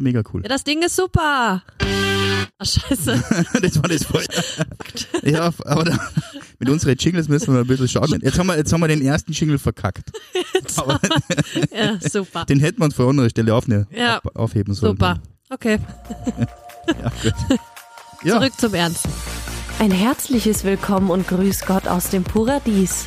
Ja, mega cool. Ja, das Ding ist super. Ach, scheiße. das war das voll. ja, aber da, mit unseren Jingles müssen wir ein bisschen schauen. Jetzt haben wir, jetzt haben wir den ersten Jingle verkackt. Aber Ja, super. den hätten wir uns vor anderer Stelle aufne, Ja. auf, aufheben sollen. Super. Okay, Ja, gut. Ja, zurück zum Ernst. Ein herzliches Willkommen und Grüß Gott aus dem Paradies.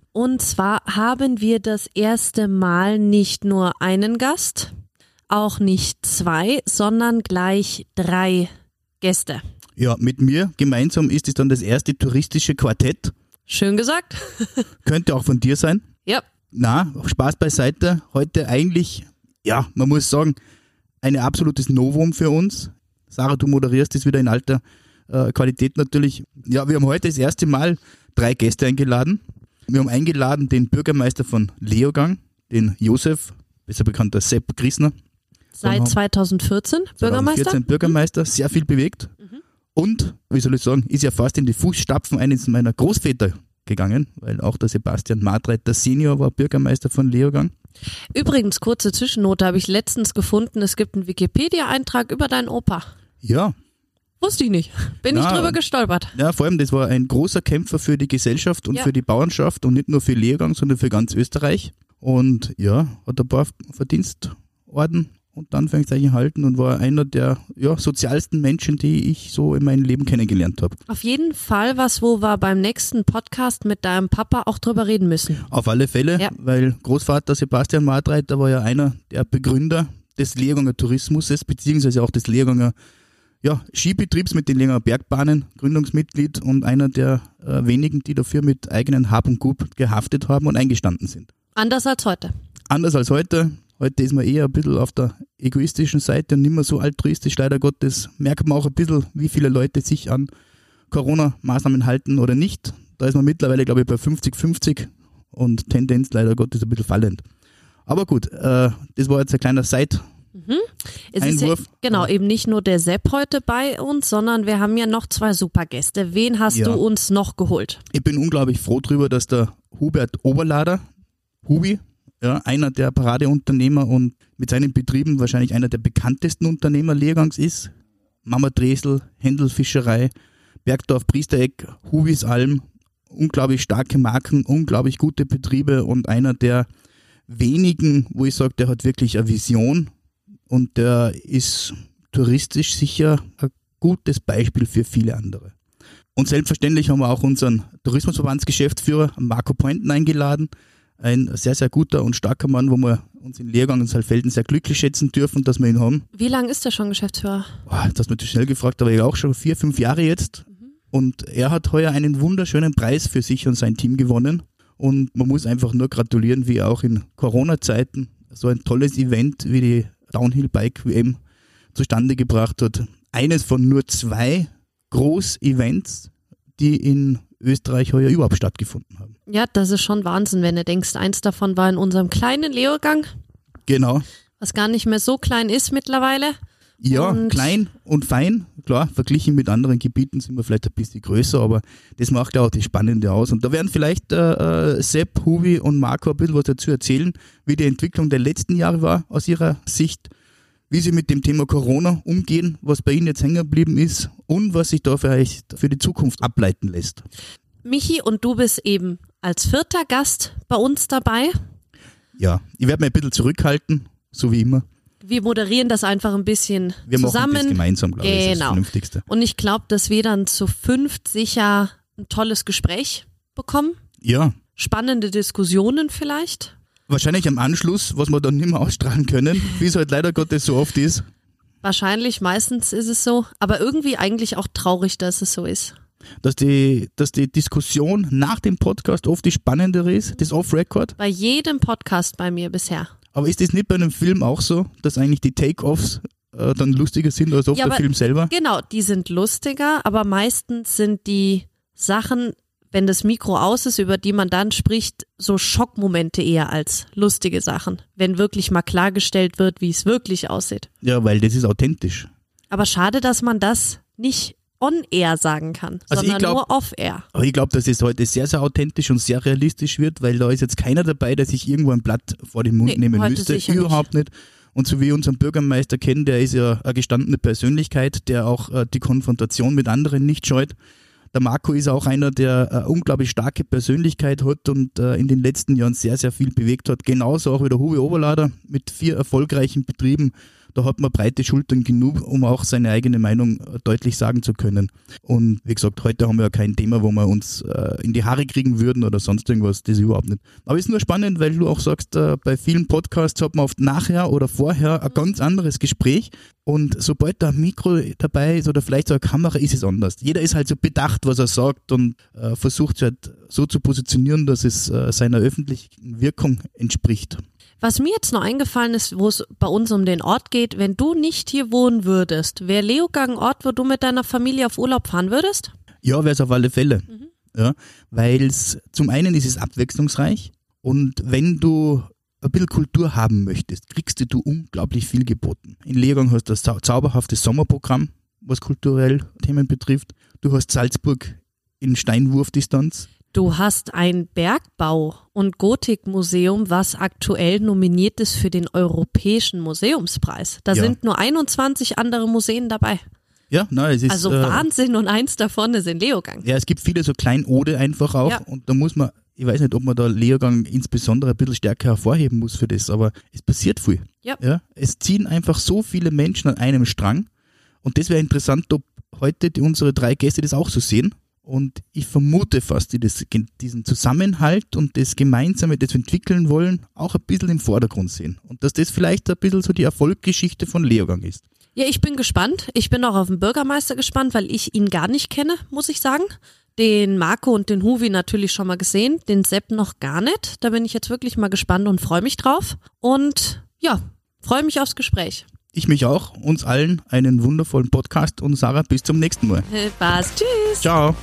Und zwar haben wir das erste Mal nicht nur einen Gast, auch nicht zwei, sondern gleich drei Gäste. ja, mit mir gemeinsam ist es dann das erste touristische Quartett. Schön gesagt. Könnte auch von dir sein. ja, Na, Spaß beiseite. Heute eigentlich, ja, man muss sagen, ein absolutes Novum für uns. Sarah, du moderierst es wieder in alter äh, Qualität natürlich. Ja, wir haben heute das erste Mal drei Gäste eingeladen. Wir haben eingeladen den Bürgermeister von Leogang, den Josef, besser bekannt als Sepp Griesner. seit Genau. 2014 Bürgermeister. 2014 Bürgermeister, sehr viel bewegt. Und, wie soll ich sagen, ist ja fast in die Fußstapfen eines meiner Großväter gegangen, weil auch der Sebastian Martreiter Senior war Bürgermeister von Leogang. Übrigens, kurze Zwischennote habe ich letztens gefunden. Es gibt einen Wikipedia-Eintrag über deinen Opa. Ja, Wusste ich nicht. Bin ich Na, drüber gestolpert. ja, vor allem, das war ein großer Kämpfer für die Gesellschaft und Ja. für die Bauernschaft und nicht nur für Leogang, sondern für ganz Österreich. Und ja, hat ein paar Verdienstorden und Anführungszeichen erhalten und war einer der ja, sozialsten Menschen, die ich so in meinem Leben kennengelernt habe. Auf jeden Fall was, wo wir beim nächsten Podcast mit deinem Papa auch drüber reden müssen. Auf alle Fälle, Ja. weil Großvater Sebastian Martreiter war ja einer der Begründer des Lehrganger Tourismuses, beziehungsweise auch des Lehrganger ja, Skibetriebs mit den Lehrganger Bergbahnen, Gründungsmitglied und einer der äh, wenigen, die dafür mit eigenen Hab und Gut gehaftet haben und eingestanden sind. Anders als heute. Anders als heute. Heute ist man eher ein bisschen auf der egoistischen Seite und nicht mehr so altruistisch. Leider Gottes merkt man auch ein bisschen, wie viele Leute sich an Corona-Maßnahmen halten oder nicht. Da ist man mittlerweile, glaube ich, bei 50-50 und Tendenz leider Gottes ein bisschen fallend. Aber gut, äh, das war jetzt ein kleiner Side. Es ist ja, Einwurf. genau, eben nicht nur der Sepp heute bei uns, sondern wir haben ja noch zwei Supergäste. Wen hast Ja. du uns noch geholt? Ich bin unglaublich froh drüber, dass der Hubert Oberlader, Hubi, ja, einer der Paradeunternehmer und mit seinen Betrieben wahrscheinlich einer der bekanntesten Unternehmer Lehrgangs ist. Mama Dresel, Händelfischerei, Bergdorf, Priestereck, Hubis Alm, unglaublich starke Marken, unglaublich gute Betriebe und einer der wenigen, wo ich sage, der hat wirklich eine Vision und der ist touristisch sicher ein gutes Beispiel für viele andere. Und selbstverständlich haben wir auch unseren Tourismusverbandsgeschäftsführer Marco Pointen eingeladen. Ein sehr, sehr guter und starker Mann, wo wir uns in Lehrgang und Saalfelden sehr glücklich schätzen dürfen, dass wir ihn haben. Wie lange ist der schon Geschäftsführer? Boah, jetzt hast du mich zu schnell gefragt, aber ich auch schon vier, fünf Jahre jetzt. Und er hat heuer einen wunderschönen Preis für sich und sein Team gewonnen. Und man muss einfach nur gratulieren, wie er auch in Corona-Zeiten so ein tolles Event wie die Downhill Bike WM zustande gebracht hat. Eines von nur zwei Groß-Events, die in Österreich heuer überhaupt stattgefunden haben. Ja, das ist schon Wahnsinn, wenn du denkst, eins davon war in unserem kleinen Leogang, Genau. was gar nicht mehr so klein ist mittlerweile. Ja, Und- klein und fein. Klar, verglichen mit anderen Gebieten sind wir vielleicht ein bisschen größer, aber das macht ja auch das Spannende aus. Und da werden vielleicht äh, äh, Sepp, Hubi und Marco ein bisschen was dazu erzählen, wie die Entwicklung der letzten Jahre war aus ihrer Sicht, wie sie mit dem Thema Corona umgehen, was bei ihnen jetzt hängen geblieben ist und was sich da vielleicht für die Zukunft ableiten lässt. Michi, und du bist eben als vierter Gast bei uns dabei. Ja, ich werde mich ein bisschen zurückhalten, so wie immer. Wir moderieren das einfach ein bisschen Wir machen das zusammen. gemeinsam, glaube ich, das ist das Genau. Vernünftigste. Und ich glaube, dass wir dann zu fünft sicher ein tolles Gespräch bekommen. Ja, Spannende Diskussionen vielleicht. wahrscheinlich am Anschluss, was wir dann nicht mehr ausstrahlen können, wie es halt leider Gottes so oft ist. Wahrscheinlich, meistens ist es so. Aber irgendwie eigentlich auch traurig, dass es so ist. dass die, dass die Diskussion nach dem Podcast oft die spannendere ist, das Off-Record. Bei jedem Podcast bei mir bisher. Aber ist das nicht bei einem Film auch so, dass eigentlich die Take-Offs äh, dann lustiger sind als oft Ja, der Film selber. Genau, die sind lustiger, aber meistens sind die Sachen, wenn das Mikro aus ist, über die man dann spricht, so Schockmomente eher als lustige Sachen, wenn wirklich mal klargestellt wird, wie es wirklich aussieht. Ja, weil das ist authentisch. Aber schade, dass man das nicht on-air sagen kann, Also sondern glaub- nur off-air. Aber ich glaube, dass es heute sehr, sehr authentisch und sehr realistisch wird, weil da ist jetzt keiner dabei, der sich irgendwo ein Blatt vor den Mund Nee, nehmen müsste. sicher nicht. Überhaupt nicht. Und so wie wir unseren Bürgermeister kennen, der ist ja eine gestandene Persönlichkeit, der auch äh, die Konfrontation mit anderen nicht scheut. Der Marco ist auch einer, der eine unglaublich starke Persönlichkeit hat und äh, in den letzten Jahren sehr, sehr viel bewegt hat. Genauso auch wie der Huwe Oberlader mit vier erfolgreichen Betrieben. Da hat man breite Schultern genug, um auch seine eigene Meinung äh, deutlich sagen zu können. Und wie gesagt, heute haben wir ja kein Thema, wo wir uns äh, in die Haare kriegen würden oder sonst irgendwas, das überhaupt nicht. Aber es ist nur spannend, weil du auch sagst, äh, bei vielen Podcasts hat man oft nachher oder vorher ein ganz anderes Gespräch. Und sobald da ein Mikro dabei ist oder vielleicht so eine Kamera, ist es anders. Jeder ist halt so bedacht, was er sagt und äh, versucht sich halt so zu positionieren, dass es äh, seiner öffentlichen Wirkung entspricht. Was mir jetzt noch eingefallen ist, wo es bei uns um den Ort geht, wenn du nicht hier wohnen würdest, wäre Leogang ein Ort, wo du mit deiner Familie auf Urlaub fahren würdest? Ja, wäre es auf alle Fälle. Ja, weil es zum einen ist es abwechslungsreich und wenn du ein bisschen Kultur haben möchtest, kriegst du unglaublich viel geboten. In Lehrgang hast du das zau zauberhaftes Sommerprogramm, was kulturell Themen betrifft. Du hast Salzburg in Steinwurfdistanz. Du hast ein Bergbau- und Gotikmuseum, was aktuell nominiert ist für den Europäischen Museumspreis. Da Ja. sind nur 21 andere Museen dabei. Ja, na, es ist Also äh, Wahnsinn und eins davon ist in Leogang. Ja, es gibt viele so Kleinode einfach auch Ja. und da muss man, ich weiß nicht, ob man da Lehrgang insbesondere ein bisschen stärker hervorheben muss für das, aber es passiert viel. Ja. Ja, es ziehen einfach so viele Menschen an einem Strang und das wäre interessant, ob heute die, unsere drei Gäste das auch so sehen. Und ich vermute fast, die das, diesen Zusammenhalt und das Gemeinsame, das wir entwickeln wollen, auch ein bisschen im Vordergrund sehen. Und dass das vielleicht ein bisschen so die Erfolgsgeschichte von Leogang ist. Ja, ich bin gespannt. Ich bin auch auf den Bürgermeister gespannt, weil ich ihn gar nicht kenne, muss ich sagen. Den Marco und den Huvi natürlich schon mal gesehen, den Sepp noch gar nicht. Da bin ich jetzt wirklich mal gespannt und freue mich drauf. Und ja, freue mich aufs Gespräch. Ich mich auch, uns allen einen wundervollen Podcast und Sarah, bis zum nächsten Mal. Äh, Spaß, tschüss. Ciao.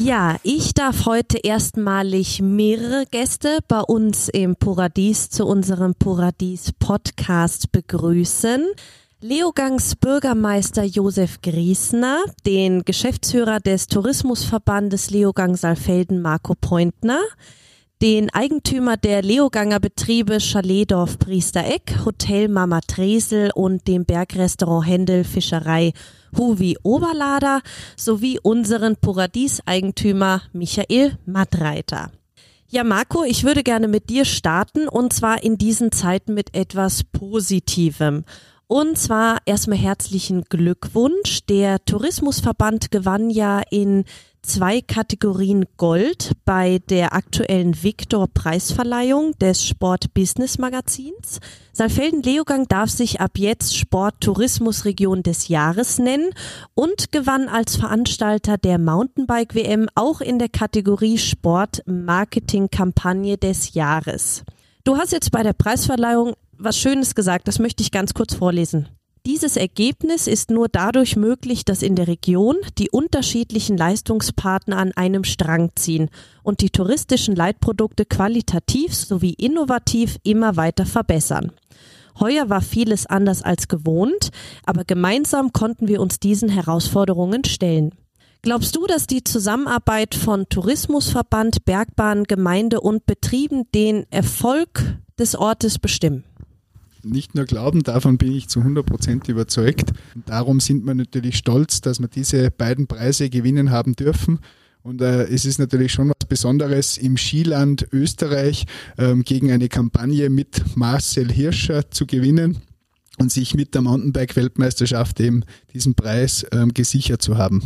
Ja, ich darf heute erstmalig mehrere Gäste bei uns im Paradies zu unserem Paradies Podcast begrüßen. Leogangs Bürgermeister Josef Griesner, den Geschäftsführer des Tourismusverbandes Leogang Saalfelden Marco Pointner, den Eigentümer der Leoganger Betriebe Chaletdorf Priestereck, Hotel Mama Tresel und dem Bergrestaurant Händel Fischerei Huvi Oberlader sowie unseren Paradies-Eigentümer Michael Mattreiter. Ja, Marco, ich würde gerne mit dir starten und zwar in diesen Zeiten mit etwas Positivem. Und zwar erstmal herzlichen Glückwunsch. Der Tourismusverband gewann ja in zwei Kategorien Gold bei der aktuellen Victor-Preisverleihung des Sport-Business-Magazins. Saalfelden-Leogang darf sich ab jetzt Sport-Tourismusregion des Jahres nennen und gewann als Veranstalter der Mountainbike-WM auch in der Kategorie Sport-Marketing-Kampagne des Jahres. Du hast jetzt bei der Preisverleihung was Schönes gesagt, das möchte ich ganz kurz vorlesen. Dieses Ergebnis ist nur dadurch möglich, dass in der Region die unterschiedlichen Leistungspartner an einem Strang ziehen und die touristischen Leitprodukte qualitativ sowie innovativ immer weiter verbessern. Heuer war vieles anders als gewohnt, aber gemeinsam konnten wir uns diesen Herausforderungen stellen. Glaubst du, dass die Zusammenarbeit von Tourismusverband, Bergbahn, Gemeinde und Betrieben den Erfolg des Ortes bestimmen? Nicht nur glauben, davon bin ich zu 100 Prozent überzeugt. Und darum sind wir natürlich stolz, dass wir diese beiden Preise gewinnen haben dürfen. Und äh, es ist natürlich schon was Besonderes, im Skiland Österreich ähm, gegen eine Kampagne mit Marcel Hirscher zu gewinnen und sich mit der Mountainbike-Weltmeisterschaft eben diesen Preis ähm, gesichert zu haben.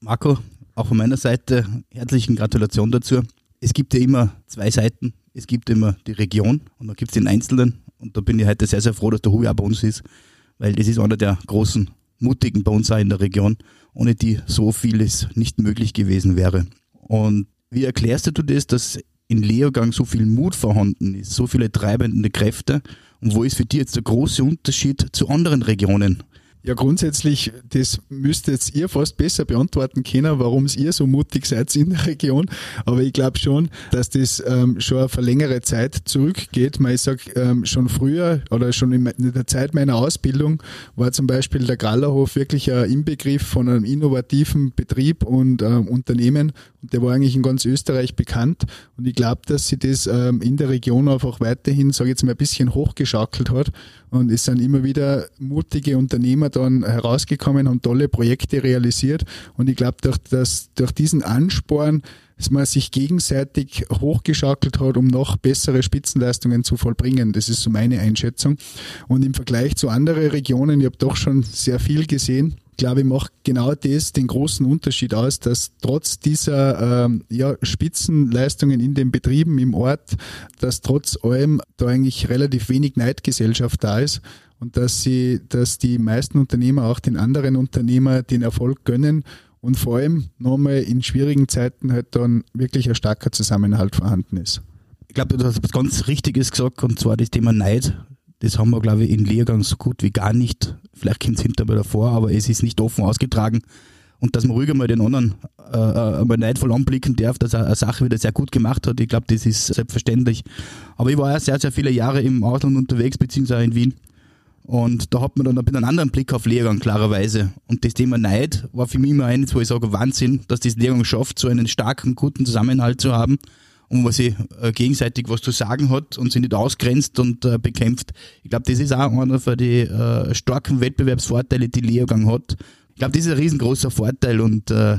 Marco, auch von meiner Seite herzlichen Gratulation dazu. Es gibt ja immer zwei Seiten. Es gibt immer die Region und dann gibt es den Einzelnen. Und da bin ich heute sehr, sehr froh, dass der Hubi auch bei uns ist, weil das ist einer der großen Mutigen bei uns auch in der Region, ohne die so vieles nicht möglich gewesen wäre. Und wie erklärst du das, dass in Leogang so viel Mut vorhanden ist, so viele treibende Kräfte Und wo ist für dich jetzt der große Unterschied zu anderen Regionen? Ja, grundsätzlich, das müsstet ihr fast besser beantworten können, warum ihr so mutig seid in der Region. Aber ich glaube schon, dass das ähm, schon auf eine längere Zeit zurückgeht. ich sage, ähm, schon früher oder schon in der Zeit meiner Ausbildung war zum Beispiel der Grallerhof wirklich ein Inbegriff von einem innovativen Betrieb und ähm, Unternehmen. Und der war eigentlich in ganz Österreich bekannt. Und ich glaube, dass sie das ähm, in der Region einfach weiterhin, sage ich jetzt mal, ein bisschen hochgeschaukelt hat. Und es sind immer wieder mutige Unternehmer dann herausgekommen, haben tolle Projekte realisiert. Und ich glaube, durch, durch diesen Ansporn, dass man sich gegenseitig hochgeschaukelt hat, um noch bessere Spitzenleistungen zu vollbringen. Das ist so meine Einschätzung. Und im Vergleich zu anderen Regionen, ich habe doch schon sehr viel gesehen, glaube ich, macht genau das den großen Unterschied aus, dass trotz dieser ähm, ja, Spitzenleistungen in den Betrieben im Ort, dass trotz allem da eigentlich relativ wenig Neidgesellschaft da ist und dass sie, dass die meisten Unternehmer auch den anderen Unternehmer den Erfolg gönnen und vor allem nochmal in schwierigen Zeiten halt dann wirklich ein starker Zusammenhalt vorhanden ist. Ich glaube, du hast was ganz Richtiges gesagt und zwar das Thema Neid. Das haben wir, glaube ich, in Lehrgang so gut wie gar nicht. Vielleicht kommt es hinterher davor, aber es ist nicht offen ausgetragen. Und dass man ruhig mal den anderen äh, äh, mal neidvoll anblicken darf, dass er eine Sache wieder sehr gut gemacht hat, ich glaube, das ist selbstverständlich. Aber ich war ja sehr, sehr viele Jahre im Ausland unterwegs, beziehungsweise in Wien. Und da hat man dann einen anderen Blick auf Lehrgang, klarerweise. Und das Thema Neid war für mich immer eines, wo ich sage, Wahnsinn, dass das Lehrgang schafft, so einen starken, guten Zusammenhalt zu haben und wo sie äh, gegenseitig was zu sagen hat und sie nicht ausgrenzt und äh, bekämpft. Ich glaube, das ist auch einer von den äh, starken Wettbewerbsvorteile, die Lehrgang hat. Ich glaube, das ist ein riesengroßer Vorteil und ja,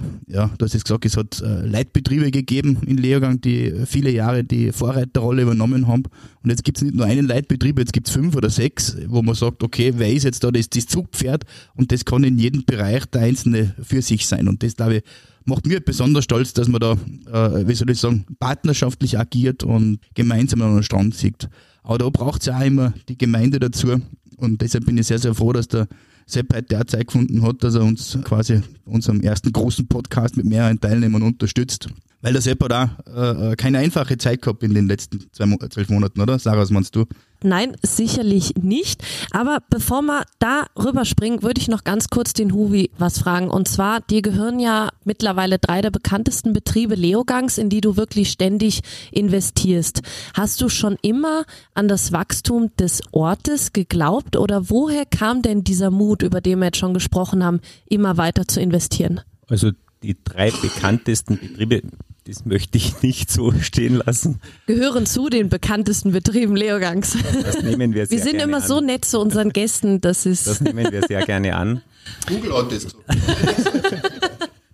du hast es gesagt, es hat Leitbetriebe gegeben in Lehrgang, die viele Jahre die Vorreiterrolle übernommen haben und jetzt gibt es nicht nur einen Leitbetrieb, jetzt gibt es fünf oder sechs, wo man sagt, okay, wer ist jetzt da das, das Zugpferd und das kann in jedem Bereich der Einzelne für sich sein und das, glaube ich, macht mir besonders stolz, dass man da, äh, wie soll ich sagen, partnerschaftlich agiert und gemeinsam an den Strand sieht. Aber da braucht es ja auch immer die Gemeinde dazu. Und deshalb bin ich sehr, sehr froh, dass der Sepp heute auch Zeit gefunden hat, dass er uns quasi unserem ersten großen Podcast mit mehreren Teilnehmern unterstützt. Weil der Sepp hat auch äh, äh, keine einfache Zeit gehabt in den letzten zwei, zwölf Monaten, oder? Sarah, was meinst du? Nein, sicherlich nicht. Aber bevor wir da rüberspringen, würde ich noch ganz kurz den Huvi was fragen. Und zwar, dir gehören ja mittlerweile drei der bekanntesten Betriebe Leogangs, in die du wirklich ständig investierst. Hast du schon immer an das Wachstum des Ortes geglaubt oder woher kam denn dieser Mut, über den wir jetzt schon gesprochen haben, immer weiter zu investieren? Also die drei bekanntesten Betriebe das möchte ich nicht so stehen lassen. Gehören zu den bekanntesten Betrieben Leogangs. Das nehmen wir sehr Wir sind gerne immer an. so nett zu unseren Gästen, das ist. Das nehmen wir sehr gerne an. Google hat das.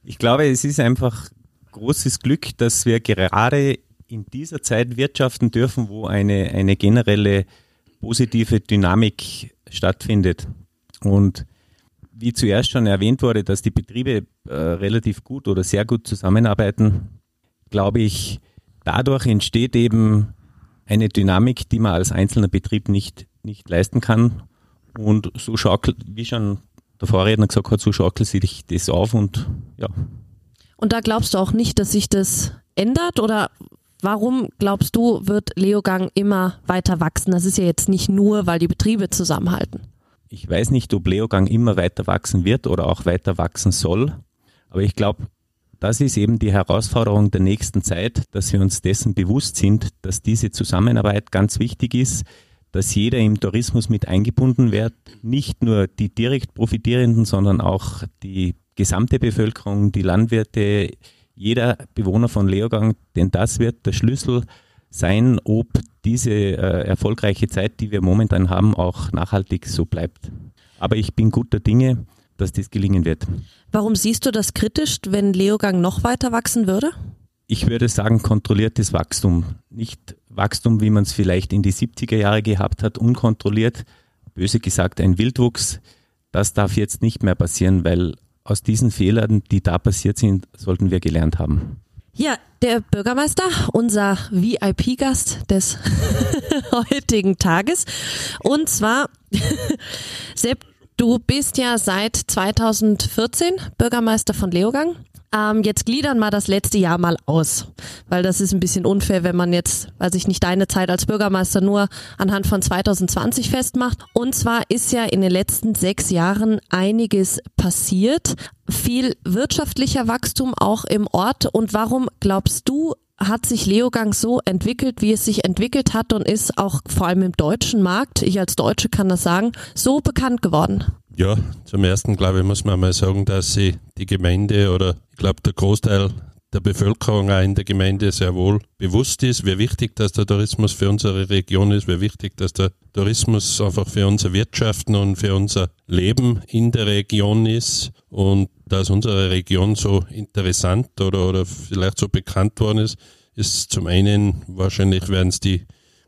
Ich glaube, es ist einfach großes Glück, dass wir gerade in dieser Zeit wirtschaften dürfen, wo eine, eine generelle positive Dynamik stattfindet. Und wie zuerst schon erwähnt wurde, dass die Betriebe äh, relativ gut oder sehr gut zusammenarbeiten, glaube ich, dadurch entsteht eben eine Dynamik, die man als einzelner Betrieb nicht, nicht leisten kann. Und so schaukelt, wie schon der Vorredner gesagt hat, so schaukelt sich das auf und ja. Und da glaubst du auch nicht, dass sich das ändert oder warum glaubst du, wird Leogang immer weiter wachsen? Das ist ja jetzt nicht nur, weil die Betriebe zusammenhalten. Ich weiß nicht, ob Leogang immer weiter wachsen wird oder auch weiter wachsen soll, aber ich glaube, das ist eben die Herausforderung der nächsten Zeit, dass wir uns dessen bewusst sind, dass diese Zusammenarbeit ganz wichtig ist, dass jeder im Tourismus mit eingebunden wird, nicht nur die direkt Profitierenden, sondern auch die gesamte Bevölkerung, die Landwirte, jeder Bewohner von Leogang, denn das wird der Schlüssel sein, ob diese äh, erfolgreiche Zeit, die wir momentan haben, auch nachhaltig so bleibt. Aber ich bin guter Dinge, dass das gelingen wird. Warum siehst du das kritisch, wenn Leogang noch weiter wachsen würde? Ich würde sagen, kontrolliertes Wachstum. Nicht Wachstum, wie man es vielleicht in die 70er Jahre gehabt hat, unkontrolliert, böse gesagt ein Wildwuchs. Das darf jetzt nicht mehr passieren, weil aus diesen Fehlern, die da passiert sind, sollten wir gelernt haben. Ja, der Bürgermeister, unser VIP-Gast des heutigen Tages. Und zwar, Sepp, du bist ja seit 2014 Bürgermeister von Leogang. Ähm, jetzt gliedern wir das letzte Jahr mal aus, weil das ist ein bisschen unfair, wenn man jetzt, weiß ich nicht, deine Zeit als Bürgermeister nur anhand von 2020 festmacht. Und zwar ist ja in den letzten sechs Jahren einiges passiert, viel wirtschaftlicher Wachstum auch im Ort. Und warum glaubst du, hat sich Leogang so entwickelt, wie es sich entwickelt hat und ist auch vor allem im deutschen Markt, ich als Deutsche kann das sagen, so bekannt geworden? Ja, zum ersten glaube ich, muss man mal sagen, dass sie die Gemeinde oder ich glaube der Großteil der Bevölkerung auch in der Gemeinde sehr wohl bewusst ist, wie wichtig dass der Tourismus für unsere Region ist, wie wichtig dass der Tourismus einfach für unser Wirtschaften und für unser Leben in der Region ist und dass unsere Region so interessant oder, oder vielleicht so bekannt worden ist, ist zum einen wahrscheinlich werden es die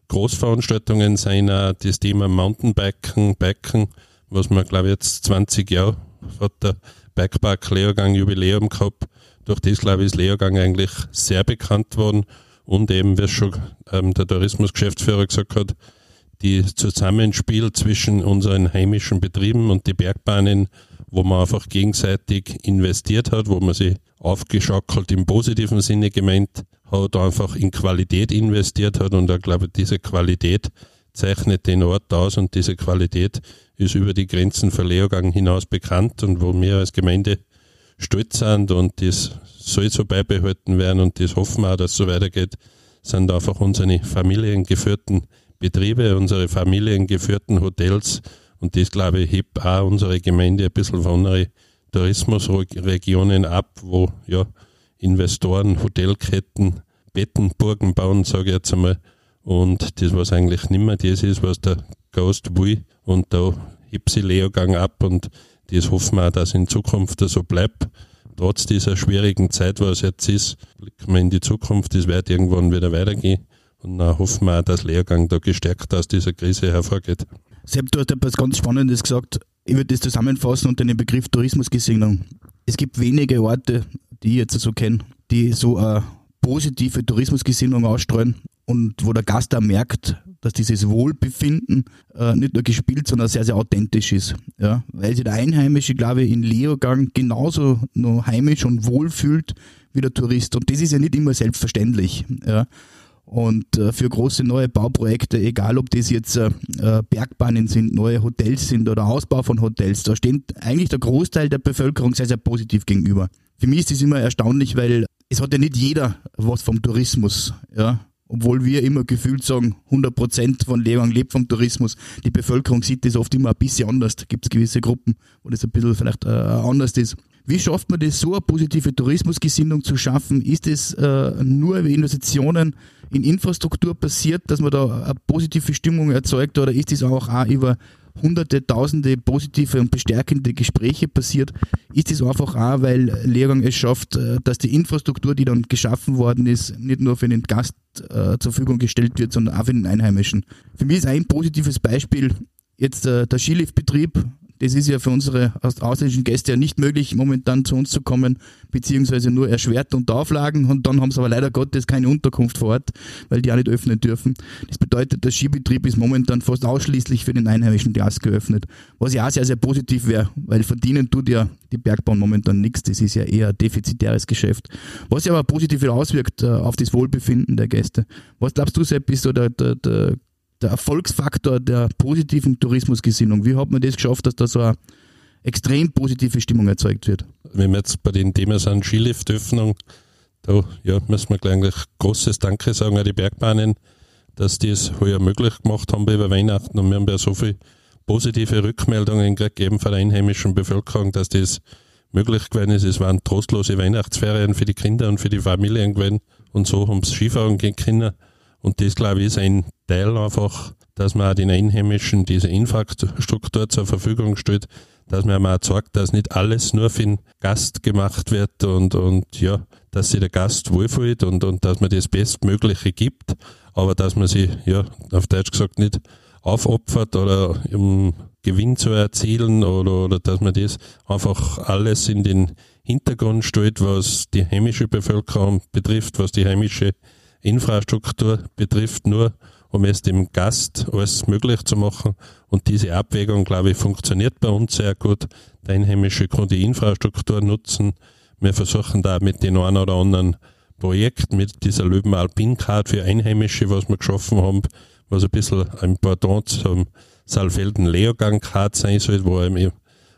Großveranstaltungen sein, das Thema Mountainbiken, Biken, was wir glaube ich jetzt 20 Jahre hat der Bikepark Leogang Jubiläum gehabt. Durch das glaube ich ist Leogang eigentlich sehr bekannt worden und eben, wie schon ähm, der Tourismusgeschäftsführer gesagt hat, die Zusammenspiel zwischen unseren heimischen Betrieben und die Bergbahnen, wo man einfach gegenseitig investiert hat, wo man sich aufgeschaukelt im positiven Sinne gemeint hat, einfach in Qualität investiert hat. Und ich glaube, diese Qualität zeichnet den Ort aus und diese Qualität ist über die Grenzen von Leogang hinaus bekannt. Und wo wir als Gemeinde stolz sind und das soll so beibehalten werden und das hoffen wir auch, dass es so weitergeht, sind einfach unsere familiengeführten Betriebe, unsere familiengeführten Hotels und das, glaube ich, hebt auch unsere Gemeinde ein bisschen von anderen Tourismusregionen ab, wo ja Investoren, Hotelketten, Bettenburgen bauen, sage ich jetzt einmal. Und das, was eigentlich nicht mehr das ist, was der Ghost will. Und da hebt sie Leogang ab und das hoffen wir auch, dass in Zukunft so bleibt. Trotz dieser schwierigen Zeit, was jetzt ist, blicken wir in die Zukunft, das wird irgendwann wieder weitergehen. Und dann hoffen wir dass Lehrgang da gestärkt aus dieser Krise hervorgeht. Sepp, du hast etwas ganz Spannendes gesagt. Ich würde das zusammenfassen unter dem Begriff Tourismusgesinnung. Es gibt wenige Orte, die ich jetzt so kenne, die so eine positive Tourismusgesinnung ausstrahlen und wo der Gast auch merkt, dass dieses Wohlbefinden äh, nicht nur gespielt, sondern sehr, sehr authentisch ist. Ja? Weil sich der Einheimische, glaube ich, in Leogang genauso noch heimisch und wohl fühlt wie der Tourist. Und das ist ja nicht immer selbstverständlich. Ja? Und äh, für große neue Bauprojekte, egal ob das jetzt äh, äh, Bergbahnen sind, neue Hotels sind oder Ausbau von Hotels, da steht eigentlich der Großteil der Bevölkerung sehr, sehr positiv gegenüber. Für mich ist das immer erstaunlich, weil es hat ja nicht jeder was vom Tourismus. Ja? Obwohl wir immer gefühlt sagen, 100% von Leogang lebt vom Tourismus. Die Bevölkerung sieht das oft immer ein bisschen anders. Da gibt es gewisse Gruppen, wo das ein bisschen vielleicht äh, anders ist. Wie schafft man das, so eine positive Tourismusgesinnung zu schaffen? Ist es äh, nur über Investitionen in Infrastruktur passiert, dass man da eine positive Stimmung erzeugt oder ist es auch, auch über hunderte, tausende positive und bestärkende Gespräche passiert, ist es einfach auch, weil Lehrgang es schafft, äh, dass die Infrastruktur, die dann geschaffen worden ist, nicht nur für den Gast äh, zur Verfügung gestellt wird, sondern auch für den Einheimischen. Für mich ist ein positives Beispiel jetzt äh, der Skiliftbetrieb das ist ja für unsere ausländischen Gäste ja nicht möglich, momentan zu uns zu kommen, beziehungsweise nur erschwert unter Auflagen. Und dann haben sie aber leider Gottes keine Unterkunft vor Ort, weil die auch nicht öffnen dürfen. Das bedeutet, der Skibetrieb ist momentan fast ausschließlich für den einheimischen Gast geöffnet. Was ja auch sehr, sehr positiv wäre, weil verdienen tut ja die Bergbahn momentan nichts. Das ist ja eher ein defizitäres Geschäft. Was sich aber positiv auswirkt äh, auf das Wohlbefinden der Gäste. Was glaubst du, Sepp, ist so der, der, der der Erfolgsfaktor der positiven Tourismusgesinnung? Wie hat man das geschafft, dass da so eine extrem positive Stimmung erzeugt wird? Wenn wir jetzt bei den Themen sind, Skiliftöffnung, da ja, müssen wir gleich großes Danke sagen an die Bergbahnen, dass die es heuer möglich gemacht haben über Weihnachten und wir haben ja so viele positive Rückmeldungen gegeben von der einheimischen Bevölkerung, dass das möglich gewesen ist. Es waren trostlose Weihnachtsferien für die Kinder und für die Familien gewesen und so haben sie Skifahren gehen können. Und das, glaube ich, ist ein Teil einfach, dass man auch den Einheimischen diese Infrastruktur zur Verfügung stellt, dass man auch zeigt, dass nicht alles nur für den Gast gemacht wird und, und ja, dass sich der Gast wohlfühlt und, und dass man das Bestmögliche gibt, aber dass man sich, ja, auf Deutsch gesagt, nicht aufopfert oder um Gewinn zu erzielen oder, oder dass man das einfach alles in den Hintergrund stellt, was die heimische Bevölkerung betrifft, was die heimische Infrastruktur betrifft, nur um es dem Gast alles möglich zu machen. Und diese Abwägung, glaube ich, funktioniert bei uns sehr gut. Der Einheimische kann die Infrastruktur nutzen. Wir versuchen da mit den einen oder anderen Projekt, mit dieser Löwen Alpin Card für Einheimische, was wir geschaffen haben, was ein bisschen ein Pardon zum Saalfelden Leogang Card sein soll, wo einem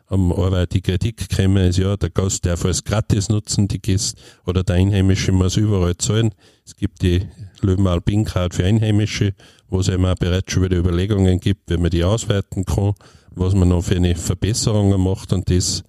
am Arbeit die Kritik käme, ist ja, der Gast darf alles gratis nutzen, die Gäste, oder der Einheimische muss überall zahlen. Es gibt die Löwen Alpin Card für Einheimische, wo es eben auch bereits schon wieder Überlegungen gibt, wie man die ausweiten kann, was man noch für eine Verbesserungen macht und das,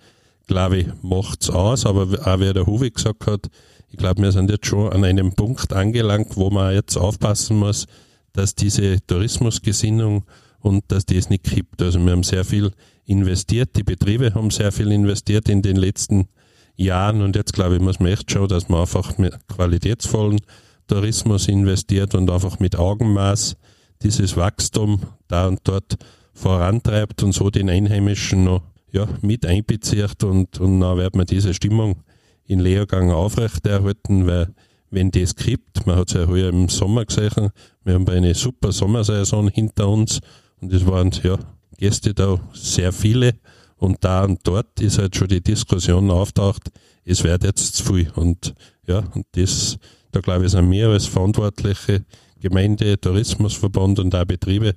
glaube ich, macht's aus, aber auch wie der Huwe gesagt hat, ich glaube, wir sind jetzt schon an einem Punkt angelangt, wo man jetzt aufpassen muss, dass diese Tourismusgesinnung und dass das nicht kippt. Also wir haben sehr viel investiert, die Betriebe haben sehr viel investiert in den letzten Jahren. Und jetzt glaube ich, muss man echt schauen, dass man einfach mit qualitätsvollen Tourismus investiert und einfach mit Augenmaß dieses Wachstum da und dort vorantreibt und so den Einheimischen noch ja, mit einbezieht. Und, und dann wird man diese Stimmung in Lehrgang aufrechterhalten, weil wenn das kippt, man hat es ja heuer im Sommer gesehen, wir haben eine super Sommersaison hinter uns. Und es waren ja Gäste da sehr viele und da und dort ist halt schon die Diskussion auftaucht, es wird jetzt zu viel und ja, und das, da glaube ich, sind wir als verantwortliche Gemeinde, Tourismusverband und auch Betriebe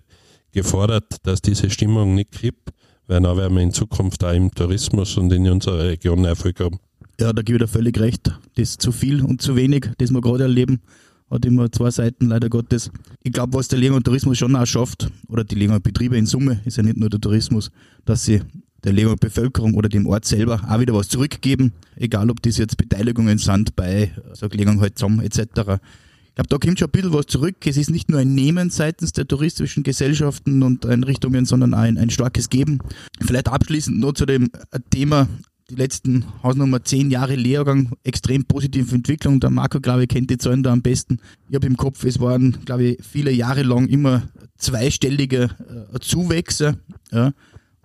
gefordert, dass diese Stimmung nicht kippt, weil dann werden wir in Zukunft auch im Tourismus und in unserer Region Erfolg haben. Ja, da gebe ich dir völlig recht. Das ist zu viel und zu wenig, das wir gerade erleben, hat immer zwei Seiten, leider Gottes. Ich glaube, was der Lehrgang Tourismus schon auch schafft, oder die Lehrgang Betriebe in Summe, ist ja nicht nur der Tourismus, dass sie der Lehrgang Bevölkerung oder dem Ort selber auch wieder was zurückgeben, egal ob das jetzt Beteiligungen sind bei, sag Lehrgang halt zusammen etc. Ich glaube, da kommt schon ein bisschen was zurück. Es ist nicht nur ein Nehmen seitens der touristischen Gesellschaften und Einrichtungen, sondern ein, ein starkes Geben. Vielleicht abschließend noch zu dem Thema die letzten Hausnummer zehn Jahre Lehrgang extrem positive Entwicklung. Der Marco, glaube ich, kennt die Zahlen da am besten. Ich habe im Kopf, es waren, glaube ich, viele Jahre lang immer zweistellige äh, Zuwächse. Ja.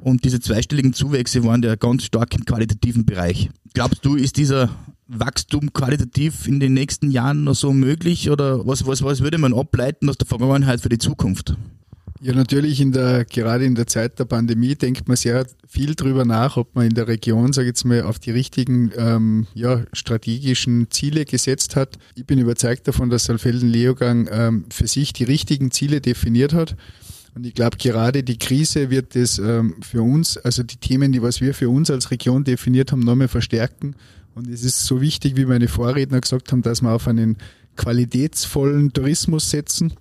Und diese zweistelligen Zuwächse waren ja ganz stark im qualitativen Bereich. Glaubst du, ist dieser Wachstum qualitativ in den nächsten Jahren noch so möglich? Oder was, was, was würde man ableiten aus der Vergangenheit für die Zukunft? Ja, natürlich in der, gerade in der Zeit der Pandemie denkt man sehr viel drüber nach, ob man in der Region, sage ich jetzt mal, auf die richtigen ähm, ja, strategischen Ziele gesetzt hat. Ich bin überzeugt davon, dass Saalfelden-Leogang ähm, für sich die richtigen Ziele definiert hat. Und ich glaube, gerade die Krise wird das ähm, für uns, also die Themen, die was wir für uns als Region definiert haben, noch mehr verstärken. Und es ist so wichtig, wie meine Vorredner gesagt haben, dass wir auf einen qualitätsvollen Tourismus setzen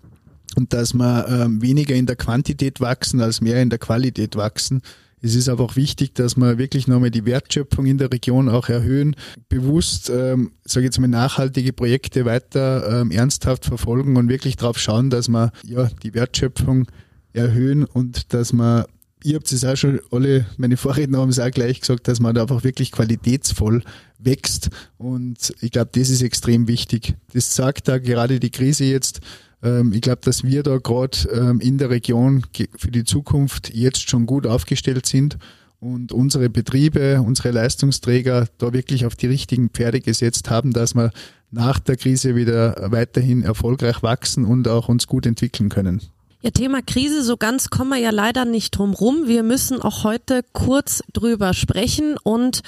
und dass wir ähm, weniger in der Quantität wachsen als mehr in der Qualität wachsen. Es ist aber auch wichtig, dass wir wirklich nochmal die Wertschöpfung in der Region auch erhöhen, bewusst, ähm, sage ich jetzt mal, nachhaltige Projekte weiter ähm, ernsthaft verfolgen und wirklich darauf schauen, dass wir ja die Wertschöpfung erhöhen und dass man ihr habt es auch schon alle, meine Vorredner haben es auch gleich gesagt, dass man da einfach wirklich qualitätsvoll wächst. Und ich glaube, das ist extrem wichtig. Das sagt da gerade die Krise jetzt, ähm, ich glaube, dass wir da gerade ähm, in der Region für die Zukunft jetzt schon gut aufgestellt sind und unsere Betriebe, unsere Leistungsträger da wirklich auf die richtigen Pferde gesetzt haben, dass wir nach der Krise wieder weiterhin erfolgreich wachsen und auch uns gut entwickeln können. Ja, Thema Krise, so ganz kommen wir ja leider nicht drum rum. Wir müssen auch heute kurz drüber sprechen und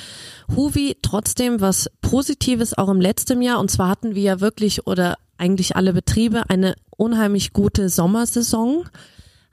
Huvi, trotzdem was Positives auch im letzten Jahr. Und zwar hatten wir ja wirklich oder eigentlich alle Betriebe eine unheimlich gute Sommersaison.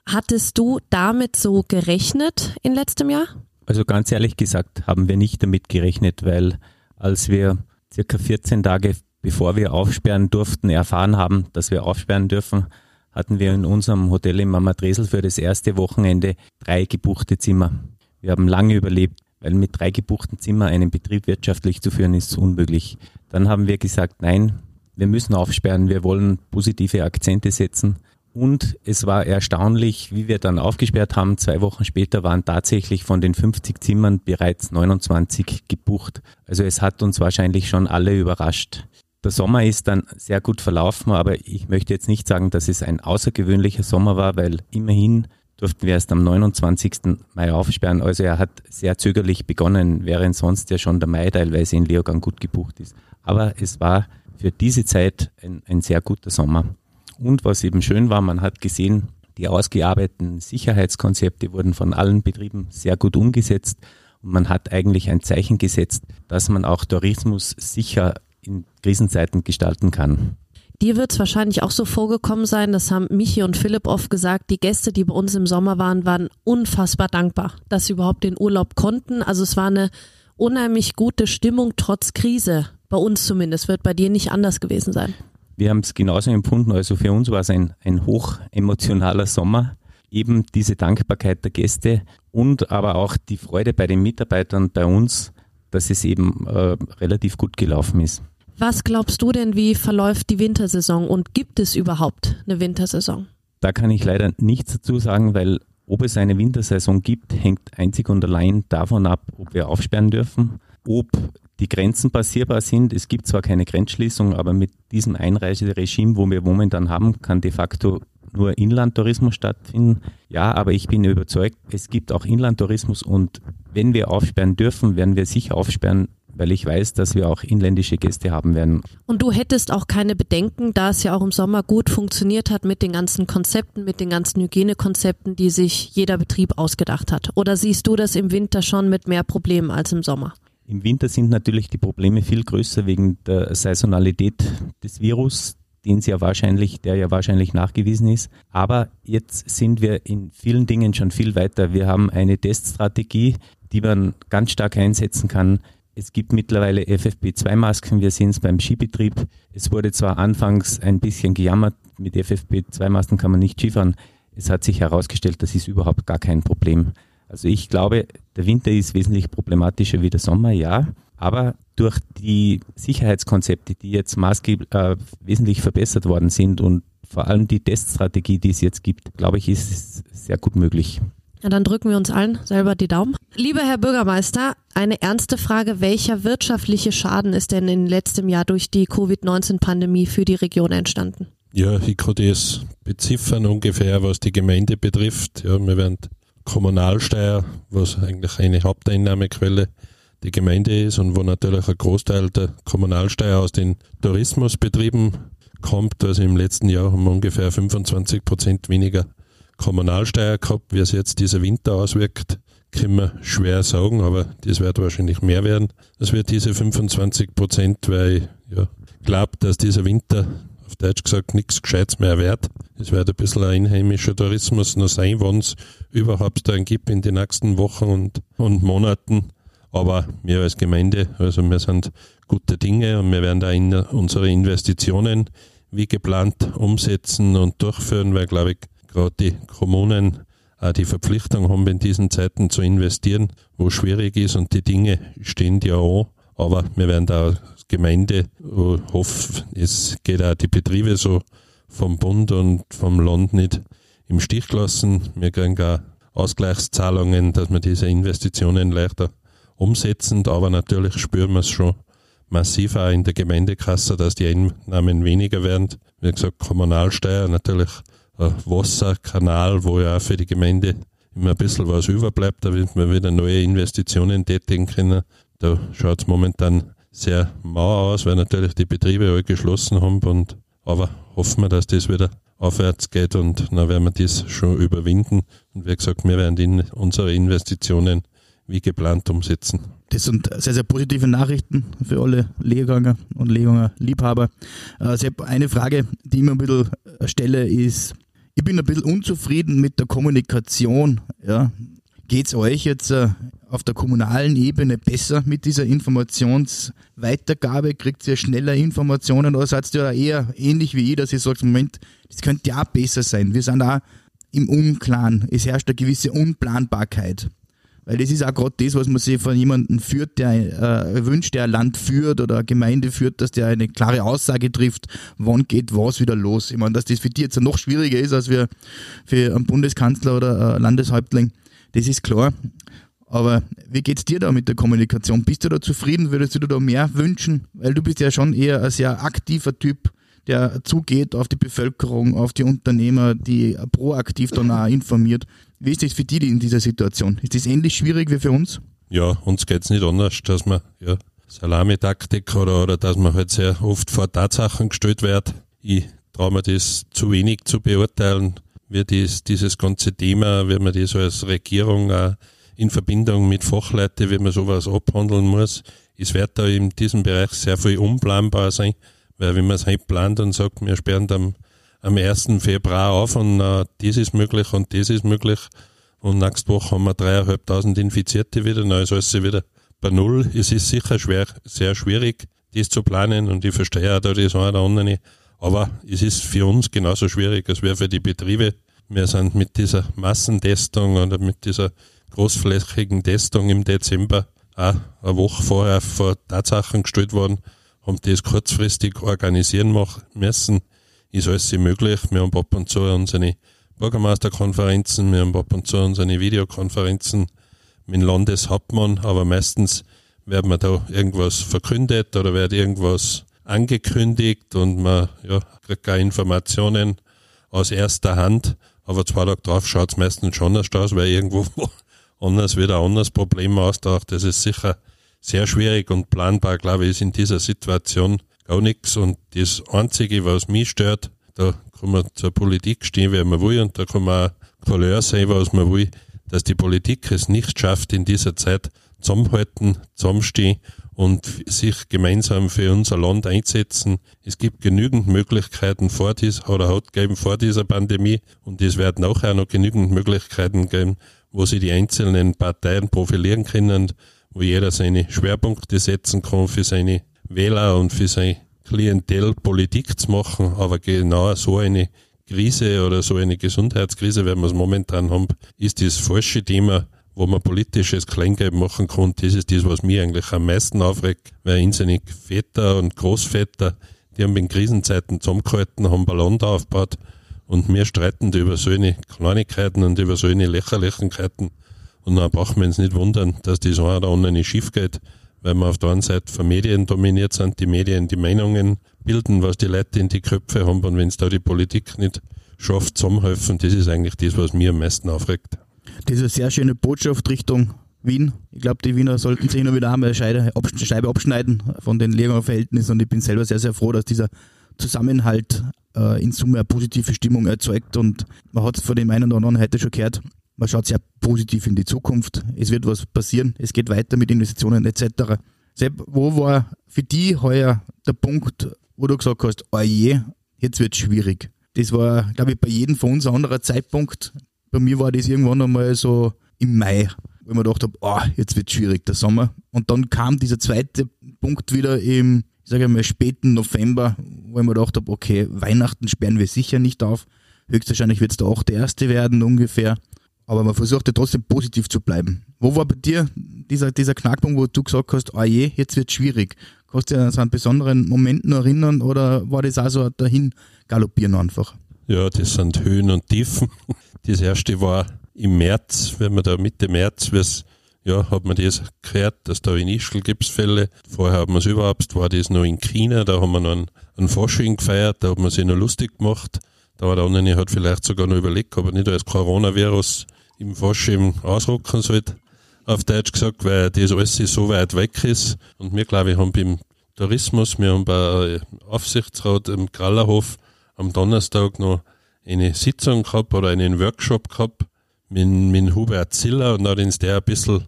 Hattest du damit so gerechnet in letztem Jahr? Also ganz ehrlich gesagt haben wir nicht damit gerechnet, weil als wir circa 14 Tage bevor wir aufsperren durften, erfahren haben, dass wir aufsperren dürfen, hatten wir in unserem Hotel in Mama Dresel für das erste Wochenende drei gebuchte Zimmer. Wir haben lange überlebt, weil mit drei gebuchten Zimmern einen Betrieb wirtschaftlich zu führen ist unmöglich. Dann haben wir gesagt, nein, wir müssen aufsperren, wir wollen positive Akzente setzen. Und es war erstaunlich, wie wir dann aufgesperrt haben. Zwei Wochen später waren tatsächlich von den 50 Zimmern bereits 29 gebucht. Also es hat uns wahrscheinlich schon alle überrascht. Der Sommer ist dann sehr gut verlaufen, aber ich möchte jetzt nicht sagen, dass es ein außergewöhnlicher Sommer war, weil immerhin durften wir erst am 29. Mai aufsperren. Also er hat sehr zögerlich begonnen, während sonst ja schon der Mai teilweise in Leogang gut gebucht ist. Aber es war für diese Zeit ein, ein sehr guter Sommer. Und was eben schön war, man hat gesehen, die ausgearbeiteten Sicherheitskonzepte wurden von allen Betrieben sehr gut umgesetzt Und man hat eigentlich ein Zeichen gesetzt, dass man auch Tourismus sicher in Krisenzeiten gestalten kann. Dir wird es wahrscheinlich auch so vorgekommen sein, das haben Michi und Philipp oft gesagt, die Gäste, die bei uns im Sommer waren, waren unfassbar dankbar, dass sie überhaupt den Urlaub konnten. Also es war eine unheimlich gute Stimmung trotz Krise. Bei uns zumindest, wird bei dir nicht anders gewesen sein. Wir haben es genauso empfunden, also für uns war es ein, ein hoch emotionaler Sommer. Eben diese Dankbarkeit der Gäste und aber auch die Freude bei den Mitarbeitern bei uns, dass es eben äh, relativ gut gelaufen ist. Was glaubst du denn, wie verläuft die Wintersaison und gibt es überhaupt eine Wintersaison? Da kann ich leider nichts dazu sagen, weil ob es eine Wintersaison gibt, hängt einzig und allein davon ab, ob wir aufsperren dürfen, ob die Grenzen passierbar sind. Es gibt zwar keine Grenzschließung, aber mit diesem Einreiseregime, wo wir momentan haben, kann de facto nur Inlandtourismus stattfinden. Ja, aber ich bin überzeugt, es gibt auch Inlandtourismus und wenn wir aufsperren dürfen, werden wir sicher aufsperren, weil ich weiß, dass wir auch inländische Gäste haben werden. Und du hättest auch keine Bedenken, da es ja auch im Sommer gut funktioniert hat mit den ganzen Konzepten, mit den ganzen Hygienekonzepten, die sich jeder Betrieb ausgedacht hat. Oder siehst du das im Winter schon mit mehr Problemen als im Sommer? Im Winter sind natürlich die Probleme viel größer wegen der Saisonalität des Virus, den es ja wahrscheinlich, der ja wahrscheinlich nachgewiesen ist. Aber jetzt sind wir in vielen Dingen schon viel weiter. Wir haben eine Teststrategie, die man ganz stark einsetzen kann. Es gibt mittlerweile FFP2-Masken, wir sehen es beim Skibetrieb. Es wurde zwar anfangs ein bisschen gejammert, mit FFP2-Masken kann man nicht Skifahren. Es hat sich herausgestellt, das ist überhaupt gar kein Problem. Also ich glaube, der Winter ist wesentlich problematischer wie der Sommer, ja. Aber durch die Sicherheitskonzepte, die jetzt maßgeblich äh, wesentlich verbessert worden sind und vor allem die Teststrategie, die es jetzt gibt, glaube ich, ist es sehr gut möglich. Ja, dann drücken wir uns allen selber die Daumen. Lieber Herr Bürgermeister, eine ernste Frage. Welcher wirtschaftliche Schaden ist denn in letztem Jahr durch die Covid-19-Pandemie für die Region entstanden? Ja, ich kann das beziffern ungefähr, was die Gemeinde betrifft. Ja, wir werden Kommunalsteuer, was eigentlich eine Haupteinnahmequelle der Gemeinde ist und wo natürlich ein Großteil der Kommunalsteuer aus den Tourismusbetrieben kommt. Also im letzten Jahr haben wir ungefähr 25 Prozent weniger Kommunalsteuer gehabt. Wie es jetzt dieser Winter auswirkt, können wir schwer sagen, aber das wird wahrscheinlich mehr werden. Das wird diese 25 Prozent, weil ich ja, glaube, dass dieser Winter auf Deutsch gesagt nichts Gescheites mehr wert. Es wird ein bisschen ein einheimischer Tourismus noch sein, wenn es überhaupt einen gibt in den nächsten Wochen und, und Monaten. Aber wir als Gemeinde, also wir sind gute Dinge und wir werden da in unsere Investitionen wie geplant umsetzen und durchführen, weil, glaube ich, gerade die Kommunen auch die Verpflichtung haben, in diesen Zeiten zu investieren, wo schwierig ist und die Dinge stehen ja an. Aber wir werden da als Gemeinde hoffen, es geht auch die Betriebe so vom Bund und vom Land nicht im Stich lassen. Wir kriegen auch Ausgleichszahlungen, dass wir diese Investitionen leichter umsetzen. Aber natürlich spüren wir es schon massiv auch in der Gemeindekasse, dass die Einnahmen weniger werden. Wie gesagt, Kommunalsteuer natürlich Wasserkanal, wo ja auch für die Gemeinde immer ein bisschen was überbleibt, da wird man wieder neue Investitionen tätigen können. Da schaut es momentan sehr mau aus, weil natürlich die Betriebe alle geschlossen haben. Und, aber hoffen wir, dass das wieder aufwärts geht und dann werden wir das schon überwinden. Und wie gesagt, wir werden in unsere Investitionen wie geplant umsetzen. Das sind sehr, sehr positive Nachrichten für alle Lehrgänger und Lehrgänger Liebhaber. Äh, eine Frage, die ich immer ein bisschen stelle, ist, ich bin ein bisschen unzufrieden mit der Kommunikation. Ja. Geht es euch jetzt äh, auf der kommunalen Ebene besser mit dieser Informationsweitergabe? Kriegt ihr schneller Informationen oder seid ihr eher ähnlich wie ich, dass ihr sagt, Moment, das könnte ja besser sein. Wir sind da im Unklaren. Es herrscht eine gewisse Unplanbarkeit. Weil das ist auch gerade das, was man sich von jemandem führt, der äh, wünscht, der ein Land führt oder eine Gemeinde führt, dass der eine klare Aussage trifft, wann geht was wieder los. Ich meine, dass das für die jetzt noch schwieriger ist als für, für einen Bundeskanzler oder einen Landeshäuptling, das ist klar. Aber wie geht's dir da mit der Kommunikation? Bist du da zufrieden? Würdest du dir da mehr wünschen? Weil du bist ja schon eher ein sehr aktiver Typ, der zugeht auf die Bevölkerung, auf die Unternehmer, die proaktiv dann auch informiert. Wie ist das für die in dieser Situation? Ist das ähnlich schwierig wie für uns? Ja, uns geht es nicht anders, dass man ja, Salamitaktik oder, oder dass man halt sehr oft vor Tatsachen gestellt wird. Ich traue mir das zu wenig zu beurteilen, wie dies, dieses ganze Thema, wie man das als Regierung auch in Verbindung mit Fachleuten, wie man sowas abhandeln muss. Es wird da in diesem Bereich sehr viel unplanbar sein, weil wenn man es halt plant und sagt, wir sperren am, am 1. Februar auf und uh, das ist möglich und das ist möglich und nächste Woche haben wir dreieinhalbtausend Infizierte wieder, dann ist alles wieder bei Null. Es ist sicher schwer, sehr schwierig, das zu planen und ich verstehe auch da das eine oder andere. Aber es ist für uns genauso schwierig als wäre für die Betriebe. Wir sind mit dieser Massentestung oder mit dieser großflächigen Testung im Dezember auch eine Woche vorher vor Tatsachen gestellt worden, haben das kurzfristig organisieren müssen. Ist alles möglich. Wir haben ab und zu unsere Bürgermeisterkonferenzen, wir haben ab und zu unsere Videokonferenzen mit dem Landeshauptmann, aber meistens wird man da irgendwas verkündet oder wird irgendwas angekündigt und man ja, kriegt auch Informationen aus erster Hand, aber zwei Tage drauf schaut es meistens schon erst aus, weil irgendwo anders wieder ein anderes Problem austaucht. Das ist sicher sehr schwierig und planbar, glaube ich, ist in dieser Situation gar nichts. Und das Einzige, was mich stört, da kann man zur Politik stehen, wie man will, und da kann man auch Couleur sein, was man will, dass die Politik es nicht schafft, in dieser Zeit zusammenhalten, zusammenstehen und sich gemeinsam für unser Land einsetzen. Es gibt genügend Möglichkeiten vor dieser, oder hat gegeben vor dieser Pandemie und es werden auch noch genügend Möglichkeiten geben, wo sie die einzelnen Parteien profilieren können, wo jeder seine Schwerpunkte setzen kann für seine Wähler und für sein Klientel Politik zu machen, aber genau so eine Krise oder so eine Gesundheitskrise, wenn wir es momentan haben, ist das falsche Thema, wo man politisches Kleingeld machen kann. Das ist das, was mich eigentlich am meisten aufregt, weil unsere Väter und Großväter, die haben in Krisenzeiten zusammengehalten, haben Ballon aufgebaut und wir streiten über solche Kleinigkeiten und über solche Lächerlichkeiten. Und dann brauchen wir uns nicht wundern, dass das eine oder andere schief geht, weil wir auf der einen Seite von Medien dominiert sind, die Medien die Meinungen bilden, was die Leute in die Köpfe haben und wenn es da die Politik nicht schafft, zusammenhelfen, das ist eigentlich das, was mir am meisten aufregt. Das ist eine sehr schöne Botschaft Richtung Wien. Ich glaube, die Wiener sollten sich immer wieder einmal eine Scheibe abschneiden von den Lehrganger Verhältnissen und ich bin selber sehr, sehr froh, dass dieser Zusammenhalt äh, in Summe eine positive Stimmung erzeugt und man hat es von dem einen oder anderen heute schon gehört, man schaut sehr positiv in die Zukunft, es wird was passieren, es geht weiter mit Investitionen etc. Sepp, wo war für die heuer der Punkt, wo du gesagt hast, oh je, jetzt wird es schwierig? Das war, glaube ich, bei jedem von uns ein anderer Zeitpunkt. Bei mir war das irgendwann einmal so im Mai, wo ich mir gedacht habe, oh, jetzt wird es schwierig, der Sommer. Und dann kam dieser zweite Punkt wieder im sage ich mal, späten November, wo ich mir gedacht habe, okay, Weihnachten sperren wir sicher nicht auf. Höchstwahrscheinlich wird es der erste werden ungefähr. Aber man versucht ja trotzdem positiv zu bleiben. Wo war bei dir dieser, dieser Knackpunkt, wo du gesagt hast, oh je, jetzt wird schwierig? Kannst du dich an einen besonderen Moment noch erinnern oder war das auch so dahin galoppieren einfach? Ja, das sind Höhen und Tiefen. Das erste war im März, wenn man da Mitte März, es ja, hat man das gehört, dass da in Ischl gibt Fälle. Vorher hat man es überhaupt, war das noch in China, da haben wir noch einen, einen Fasching gefeiert, da hat man sich noch lustig gemacht. Da war der andere hat vielleicht sogar noch überlegt, ob er nicht als Coronavirus im Fasching ausrocken sollte, auf Deutsch gesagt, weil das alles so weit weg ist. Und wir, glaube ich, haben beim Tourismus, wir haben bei Aufsichtsrat im Krallerhof am Donnerstag noch eine Sitzung gehabt oder einen Workshop gehabt mit, mit Hubert Ziller und hat uns der ein bisschen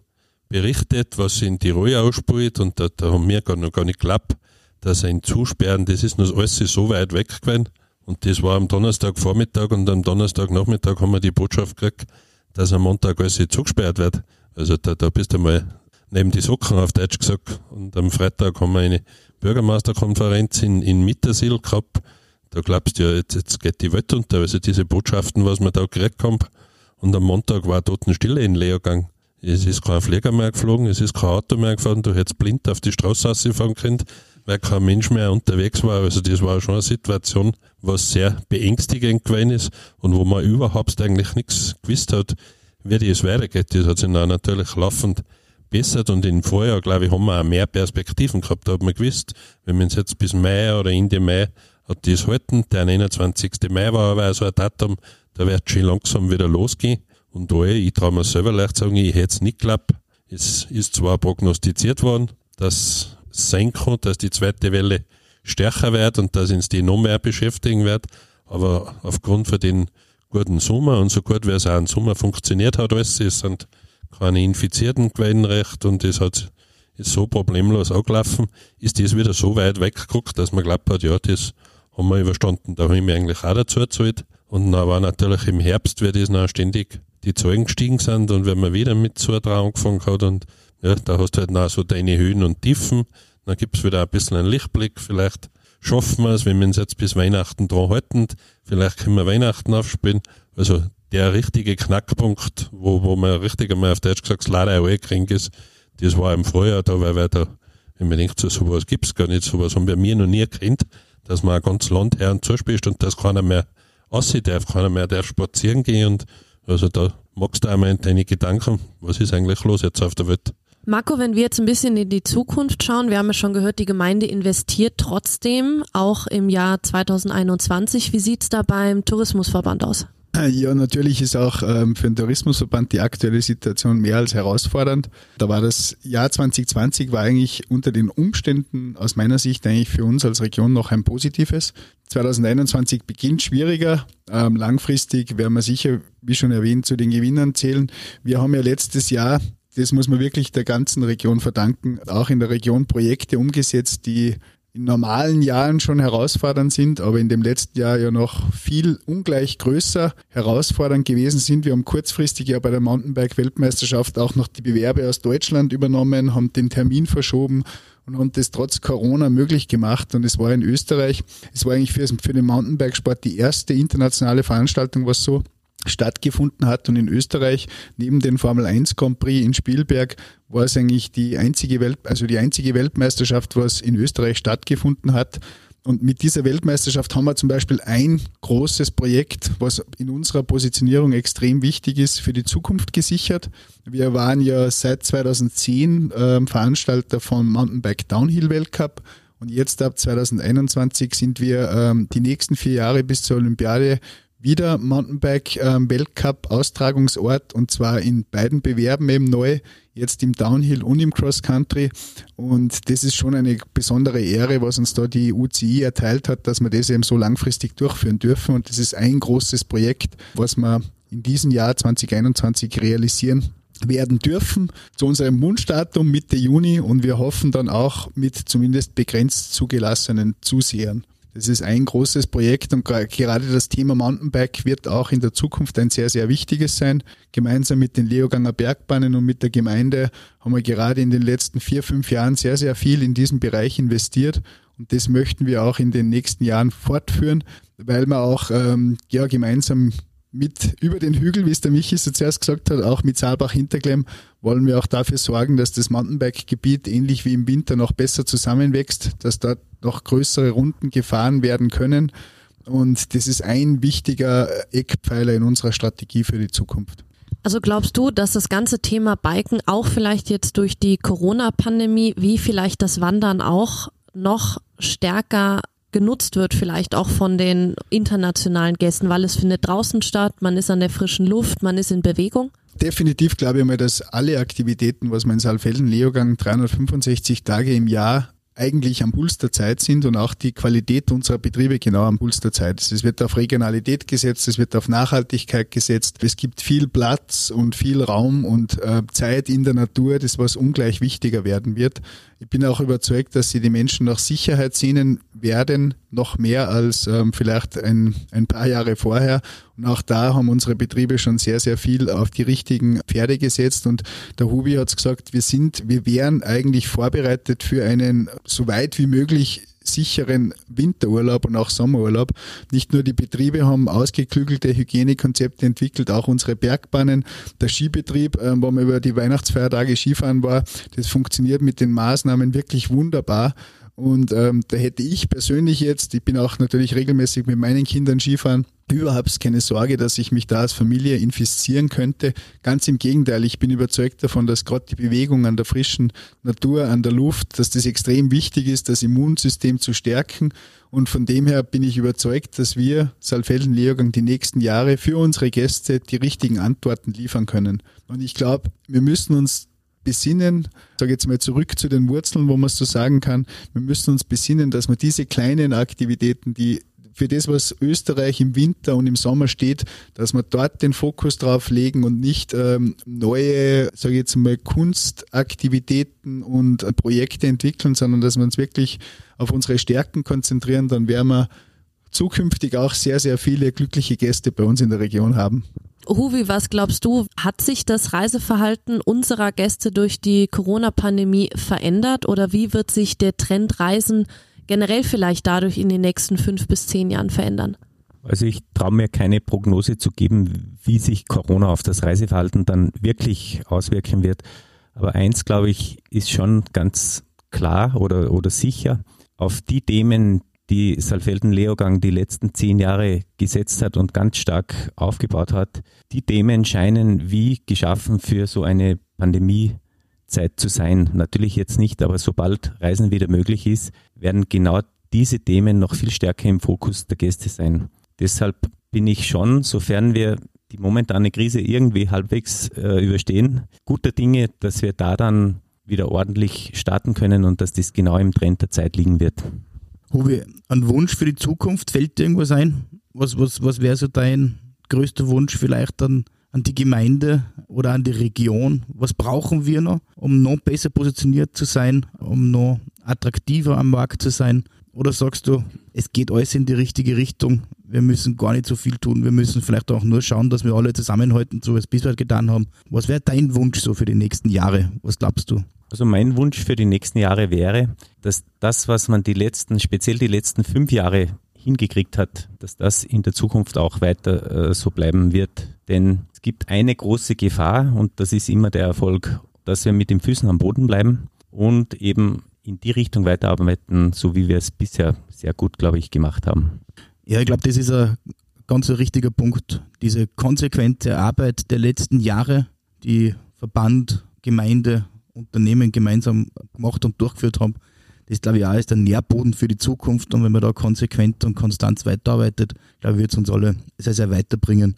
berichtet, was in Tirol ausspielt und da, da haben wir gar noch gar nicht geklappt, dass ein Zusperren, das ist noch alles so weit weg gewesen. Und das war am Donnerstagvormittag und am Donnerstagnachmittag haben wir die Botschaft gekriegt, dass am Montag alles zugesperrt wird. Also da, da bist du mal neben die Socken auf Deutsch gesagt. Und am Freitag haben wir eine Bürgermeisterkonferenz in, in Mittersil gehabt. Da glaubst du ja, jetzt, jetzt geht die Welt unter. Also diese Botschaften, was wir da gekriegt haben. Und am Montag war Totenstille in Leergang. Es ist kein Flieger mehr geflogen, es ist kein Auto mehr gefahren, du hättest blind auf die Straße rausfahren können, weil kein Mensch mehr unterwegs war. Also das war schon eine Situation, was sehr beängstigend gewesen ist und wo man überhaupt eigentlich nichts gewusst hat, wie das weitergeht. Das hat sich dann natürlich laufend bessert und im Vorjahr, glaube ich, haben wir auch mehr Perspektiven gehabt. Da hat man gewusst, wenn wir uns jetzt bis Mai oder Ende Mai hat das halten, der 21. Mai war aber so ein Datum, da wird schon langsam wieder losgehen. Und da, ich traue mir selber leicht sagen, ich hätte es nicht geklappt. Es ist zwar prognostiziert worden, dass es sein kann, dass die zweite Welle stärker wird und dass uns die noch mehr beschäftigen wird. Aber aufgrund von den guten Sommer und so gut wie es auch im Sommer funktioniert hat, alles, es sind keine Infizierten gewesen recht und das hat so problemlos angelaufen, ist das wieder so weit weggeguckt, dass man glaubt hat, ja, das haben wir überstanden. Da habe ich mir eigentlich auch dazu gezahlt. Und dann war natürlich im Herbst, wie das noch ständig die Zahlen gestiegen sind und wenn man wieder mit Zutrauen angefangen hat und ja, da hast du halt noch so deine Höhen und Tiefen, dann gibt's wieder ein bisschen einen Lichtblick, vielleicht schaffen wir es, wenn wir uns jetzt bis Weihnachten dran halten, vielleicht können wir Weihnachten aufspielen. Also der richtige Knackpunkt, wo, wo man richtig einmal auf Deutsch gesagt leider auch kriegen ist, das war im Frühjahr. Da, weil da, wenn man denkt, so sowas gibt's gar nicht, sowas haben wir mir noch nie erkannt, dass man ein ganzes Land her und zuspielt und dass keiner mehr aussieht darf, keiner mehr darf spazieren gehen. Und also da magst du einmal deine Gedanken, was ist eigentlich los jetzt auf der Welt? Marco, wenn wir jetzt ein bisschen in die Zukunft schauen, wir haben ja schon gehört, die Gemeinde investiert trotzdem, auch im Jahr 2021. Wie sieht's da beim Tourismusverband aus? Ja, natürlich ist auch ähm, für den Tourismusverband die aktuelle Situation mehr als herausfordernd. Da war das Jahr 2020 war eigentlich unter den Umständen aus meiner Sicht eigentlich für uns als Region noch ein positives. 2021 beginnt schwieriger. Ähm, langfristig werden wir sicher, wie schon erwähnt, zu den Gewinnern zählen. Wir haben ja letztes Jahr das muss man wirklich der ganzen Region verdanken. Auch in der Region Projekte umgesetzt, die in normalen Jahren schon herausfordernd sind, aber in dem letzten Jahr ja noch viel ungleich größer herausfordernd gewesen sind. Wir haben kurzfristig ja bei der Mountainbike-Weltmeisterschaft auch noch die Bewerbe aus Deutschland übernommen, haben den Termin verschoben und haben das trotz Corona möglich gemacht. Und es war in Österreich, es war eigentlich für, für den Mountainbikesport die erste internationale Veranstaltung, was so stattgefunden hat und in Österreich neben den Formel 1 Grand Prix in Spielberg war es eigentlich die einzige Welt, also die einzige Weltmeisterschaft, was in Österreich stattgefunden hat. Und mit dieser Weltmeisterschaft haben wir zum Beispiel ein großes Projekt, was in unserer Positionierung extrem wichtig ist, für die Zukunft gesichert. Wir waren ja seit 2010 äh, Veranstalter vom Mountainbike Downhill Weltcup und jetzt ab 2021 sind wir ähm, die nächsten vier Jahre bis zur Olympiade wieder Mountainbike ähm, Weltcup Austragungsort und zwar in beiden Bewerben eben neu, jetzt im Downhill und im Cross Country. Und das ist schon eine besondere Ehre, was uns da die UCI erteilt hat, dass wir das eben so langfristig durchführen dürfen. Und das ist ein großes Projekt, was wir in diesem Jahr 2021 realisieren werden dürfen. Zu unserem Wunschdatum Mitte Juni. Und wir hoffen dann auch mit zumindest begrenzt zugelassenen Zusehern. Das ist ein großes Projekt und gerade das Thema Mountainbike wird auch in der Zukunft ein sehr, sehr wichtiges sein. Gemeinsam mit den Leoganger Bergbahnen und mit der Gemeinde haben wir gerade in den letzten vier, fünf Jahren sehr, sehr viel in diesen Bereich investiert. Und das möchten wir auch in den nächsten Jahren fortführen, weil wir auch ähm, ja, gemeinsam mit über den Hügel, wie es der Michi so zuerst gesagt hat, auch mit Saalbach-Hinterklemm, wollen wir auch dafür sorgen, dass das Mountainbike-Gebiet ähnlich wie im Winter noch besser zusammenwächst, dass dort noch größere Runden gefahren werden können. Und das ist ein wichtiger Eckpfeiler in unserer Strategie für die Zukunft. Also glaubst du, dass das ganze Thema Biken auch vielleicht jetzt durch die Corona-Pandemie, wie vielleicht das Wandern auch, noch stärker genutzt wird, vielleicht auch von den internationalen Gästen, weil es findet draußen statt, man ist an der frischen Luft, man ist in Bewegung? Definitiv glaube ich mal, dass alle Aktivitäten, was man in Saalfelden Leogang 365 Tage im Jahr eigentlich am Puls der Zeit sind und auch die Qualität unserer Betriebe genau am Puls der Zeit ist. Es wird auf Regionalität gesetzt, es wird auf Nachhaltigkeit gesetzt. Es gibt viel Platz und viel Raum und äh, Zeit in der Natur, das was ungleich wichtiger werden wird. Ich bin auch überzeugt, dass sie die Menschen nach Sicherheit sehnen werden, noch mehr als ähm, vielleicht ein, ein paar Jahre vorher. Und auch da haben unsere Betriebe schon sehr, sehr viel auf die richtigen Pferde gesetzt. Und der Hubi hat gesagt, wir sind, wir wären eigentlich vorbereitet für einen so weit wie möglich sicheren Winterurlaub und auch Sommerurlaub. Nicht nur die Betriebe haben ausgeklügelte Hygienekonzepte entwickelt, auch unsere Bergbahnen, der Skibetrieb, äh, wo man über die Weihnachtsfeiertage Skifahren war, das funktioniert mit den Maßnahmen wirklich wunderbar. Und ähm, da hätte ich persönlich jetzt, ich bin auch natürlich regelmäßig mit meinen Kindern Skifahren, überhaupt keine Sorge, dass ich mich da als Familie infizieren könnte. Ganz im Gegenteil, ich bin überzeugt davon, dass gerade die Bewegung an der frischen Natur, an der Luft, dass das extrem wichtig ist, das Immunsystem zu stärken. Und von dem her bin ich überzeugt, dass wir Saalfelden-Leogang die nächsten Jahre für unsere Gäste die richtigen Antworten liefern können. Und ich glaube, wir müssen uns besinnen, sage jetzt mal zurück zu den Wurzeln, wo man es so sagen kann, wir müssen uns besinnen, dass wir diese kleinen Aktivitäten, die für das, was Österreich im Winter und im Sommer steht, dass wir dort den Fokus drauf legen und nicht ähm, neue, sage ich jetzt mal, Kunstaktivitäten und äh, Projekte entwickeln, sondern dass wir uns wirklich auf unsere Stärken konzentrieren, dann werden wir zukünftig auch sehr, sehr viele glückliche Gäste bei uns in der Region haben. Huvi, was glaubst du, hat sich das Reiseverhalten unserer Gäste durch die Corona-Pandemie verändert oder wie wird sich der Trend Reisen generell vielleicht dadurch in den nächsten fünf bis zehn Jahren verändern? Also ich traue mir keine Prognose zu geben, wie sich Corona auf das Reiseverhalten dann wirklich auswirken wird. Aber eins, glaube ich, ist schon ganz klar oder, oder sicher. Auf die Themen, die Saalfelden-Leogang die letzten zehn Jahre gesetzt hat und ganz stark aufgebaut hat. Die Themen scheinen wie geschaffen für so eine Pandemiezeit zu sein. Natürlich jetzt nicht, aber sobald Reisen wieder möglich ist, werden genau diese Themen noch viel stärker im Fokus der Gäste sein. Deshalb bin ich schon, sofern wir die momentane Krise irgendwie halbwegs äh, überstehen, guter Dinge, dass wir da dann wieder ordentlich starten können und dass das genau im Trend der Zeit liegen wird. Hubi, ein Wunsch für die Zukunft, fällt dir irgendwas ein? Was, was, was wäre so dein größter Wunsch vielleicht an, an die Gemeinde oder an die Region? Was brauchen wir noch, um noch besser positioniert zu sein, um noch attraktiver am Markt zu sein? Oder sagst du, es geht alles in die richtige Richtung, wir müssen gar nicht so viel tun, wir müssen vielleicht auch nur schauen, dass wir alle zusammenhalten, so wie es bisher getan haben. Was wäre dein Wunsch so für die nächsten Jahre? Was glaubst du? Also mein Wunsch für die nächsten Jahre wäre, dass das, was man die letzten, speziell die letzten fünf Jahre hingekriegt hat, dass das in der Zukunft auch weiter äh, so bleiben wird. Denn es gibt eine große Gefahr und das ist immer der Erfolg, dass wir mit den Füßen am Boden bleiben und eben in die Richtung weiterarbeiten, so wie wir es bisher sehr gut, glaube ich, gemacht haben. Ja, ich glaube, das ist ein ganz ein richtiger Punkt. Diese konsequente Arbeit der letzten Jahre, die Verband, Gemeinde, Unternehmen gemeinsam gemacht und durchgeführt haben, das glaube ich auch ist der Nährboden für die Zukunft. Und wenn man da konsequent und konstant weiterarbeitet, glaube ich, wird es uns alle sehr, sehr weiterbringen.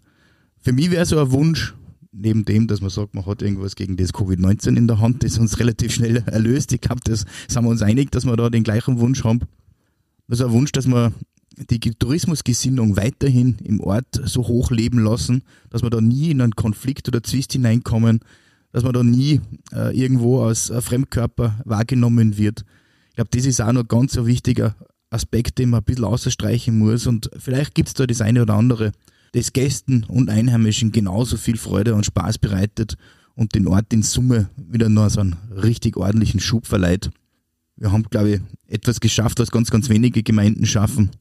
Für mich wäre so ein Wunsch, neben dem, dass man sagt, man hat irgendwas gegen das Covid-19 in der Hand, das uns relativ schnell erlöst. Ich glaube, das sind wir uns einig, dass wir da den gleichen Wunsch haben. Also ein Wunsch, dass wir die Tourismusgesinnung weiterhin im Ort so hoch leben lassen, dass wir da nie in einen Konflikt oder Zwist hineinkommen, dass man da nie äh, irgendwo als äh, Fremdkörper wahrgenommen wird. Ich glaube, das ist auch noch ganz ein wichtiger Aspekt, den man ein bisschen ausstreichen muss. Und vielleicht gibt es da das eine oder andere, das Gästen und Einheimischen genauso viel Freude und Spaß bereitet und den Ort in Summe wieder nur so einen richtig ordentlichen Schub verleiht. Wir haben, glaube ich, etwas geschafft, was ganz, ganz wenige Gemeinden schaffen.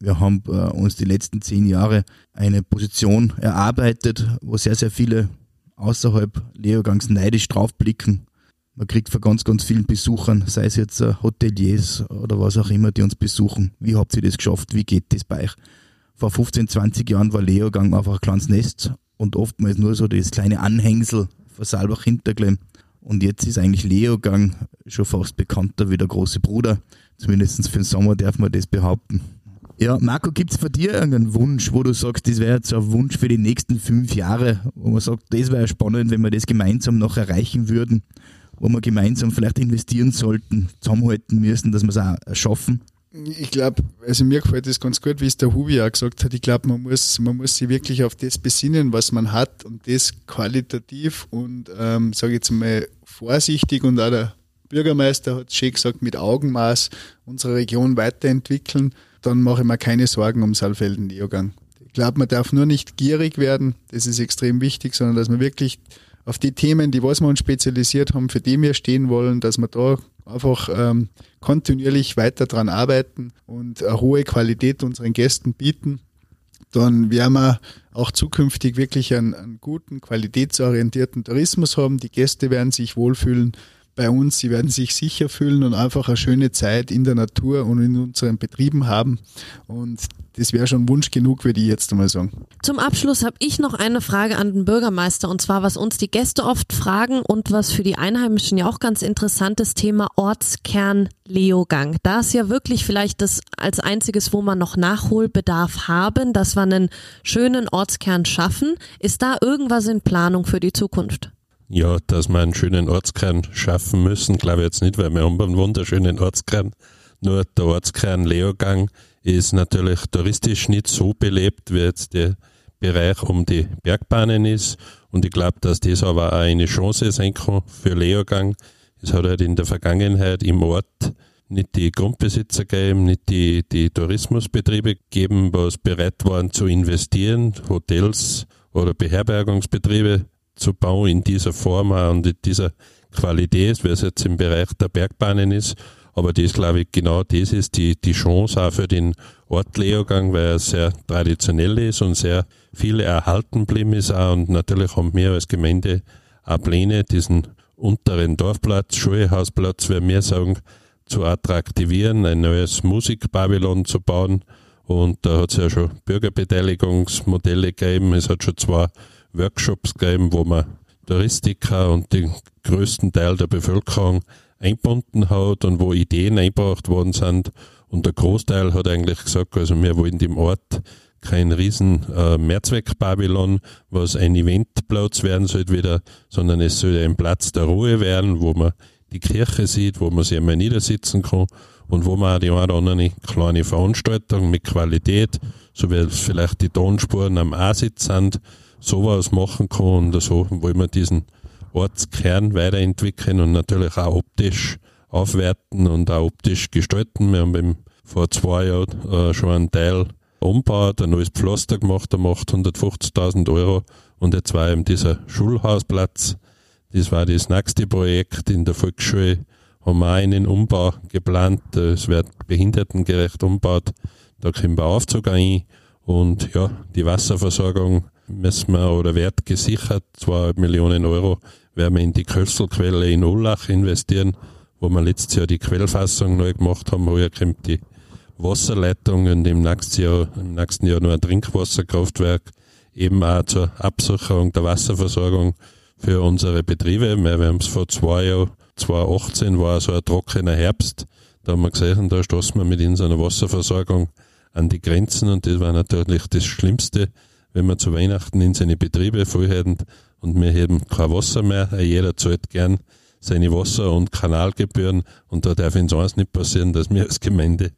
Wir haben äh, uns die letzten zehn Jahre eine Position erarbeitet, wo sehr, sehr viele außerhalb Leogangs neidisch draufblicken. Man kriegt von ganz, ganz vielen Besuchern, sei es jetzt äh, Hoteliers oder was auch immer, die uns besuchen. Wie habt ihr das geschafft? Wie geht das bei euch? Vor 15, 20 Jahren war Leogang einfach ein kleines Nest und oftmals nur so das kleine Anhängsel von Saalbach Hinterglemm. Und jetzt ist eigentlich Leogang schon fast bekannter wie der große Bruder. Zumindest für den Sommer darf man das behaupten. Ja, Marco, gibt es bei dir irgendeinen Wunsch, wo du sagst, das wäre jetzt ein Wunsch für die nächsten fünf Jahre, wo man sagt, das wäre spannend, wenn wir das gemeinsam noch erreichen würden, wo wir gemeinsam vielleicht investieren sollten, zusammenhalten müssen, dass wir es auch schaffen? Ich glaube, also mir gefällt das ganz gut, wie es der Hubi auch gesagt hat. Ich glaube, man muss, man muss sich wirklich auf das besinnen, was man hat und das qualitativ und, ähm, sage ich jetzt mal, vorsichtig und auch der Bürgermeister hat schön gesagt, mit Augenmaß unsere Region weiterentwickeln dann mache ich mir keine Sorgen um Saalfelden-Neogang. Ich glaube, man darf nur nicht gierig werden, das ist extrem wichtig, sondern dass man wirklich auf die Themen, die was wir uns spezialisiert haben, für die wir stehen wollen, dass wir da einfach ähm, kontinuierlich weiter dran arbeiten und eine hohe Qualität unseren Gästen bieten. Dann werden wir auch zukünftig wirklich einen, einen guten, qualitätsorientierten Tourismus haben. Die Gäste werden sich wohlfühlen bei uns. Sie werden sich sicher fühlen und einfach eine schöne Zeit in der Natur und in unseren Betrieben haben. Und das wäre schon Wunsch genug, würde ich jetzt einmal sagen. Zum Abschluss habe ich noch eine Frage an den Bürgermeister und zwar, was uns die Gäste oft fragen und was für die Einheimischen ja auch ganz interessant ist, Thema Ortskern Leogang. Da ist ja wirklich vielleicht das als einziges, wo man noch Nachholbedarf haben, dass wir einen schönen Ortskern schaffen. Ist da irgendwas in Planung für die Zukunft? Ja, dass wir einen schönen Ortskern schaffen müssen, glaube ich jetzt nicht, weil wir haben einen wunderschönen Ortskern. Nur der Ortskern Leogang ist natürlich touristisch nicht so belebt, wie jetzt der Bereich um die Bergbahnen ist. Und ich glaube, dass das aber auch eine Chance sein kann für Leogang. Es hat halt in der Vergangenheit im Ort nicht die Grundbesitzer gegeben, nicht die, die Tourismusbetriebe gegeben, was bereit waren zu investieren, Hotels oder Beherbergungsbetriebe zu bauen in dieser Form und in dieser Qualität, wie es jetzt im Bereich der Bergbahnen ist. Aber das, glaube ich, genau das ist die, die Chance auch für den Ort Leogang, weil er sehr traditionell ist und sehr viel erhalten geblieben ist auch. Und natürlich haben wir als Gemeinde auch Pläne, diesen unteren Dorfplatz, Schulhausplatz, wie wir sagen, zu attraktivieren, ein neues Musikbabylon zu bauen. Und da hat es ja schon Bürgerbeteiligungsmodelle gegeben. Es hat schon zwei Workshops gegeben, wo man Touristiker und den größten Teil der Bevölkerung eingebunden hat und wo Ideen eingebracht worden sind. Und der Großteil hat eigentlich gesagt, also wir wollen dem Ort kein riesen äh, Mehrzweckpavillon, was ein Eventplatz werden sollte wieder, sondern es soll ein Platz der Ruhe werden, wo man die Kirche sieht, wo man sich einmal niedersitzen kann und wo man auch die eine oder andere kleine Veranstaltung mit Qualität, so wie vielleicht die Tonspuren am A-Sitz sind, sowas machen kann und so wollen wir diesen Ortskern weiterentwickeln und natürlich auch optisch aufwerten und auch optisch gestalten. Wir haben vor zwei Jahren äh, schon einen Teil umgebaut, ein neues Pflaster gemacht, der macht 150.000 Euro und jetzt war eben dieser Schulhausplatz. Das war das nächste Projekt in der Volksschule. Haben wir auch einen Umbau geplant. Es wird behindertengerecht umgebaut. Da kommen wir Aufzug ein. Und ja, die Wasserversorgung müssen wir oder wird gesichert. Zwei Millionen Euro werden wir in die Kösselquelle in Ullach investieren, wo wir letztes Jahr die Quellfassung neu gemacht haben. Heuer kommt die Wasserleitung und im nächsten Jahr, im nächsten Jahr noch ein Trinkwasserkraftwerk, eben auch zur Absicherung der Wasserversorgung für unsere Betriebe. Wir haben es vor zwei Jahren, 2018 war so ein trockener Herbst. Da haben wir gesehen, da stoßen wir mit unserer Wasserversorgung an die Grenzen und das war natürlich das Schlimmste, wenn wir zu Weihnachten in seine Betriebe voll hätten und wir haben kein Wasser mehr. Jeder zahlt gern seine Wasser- und Kanalgebühren und da darf uns eins nicht passieren, dass wir als Gemeinde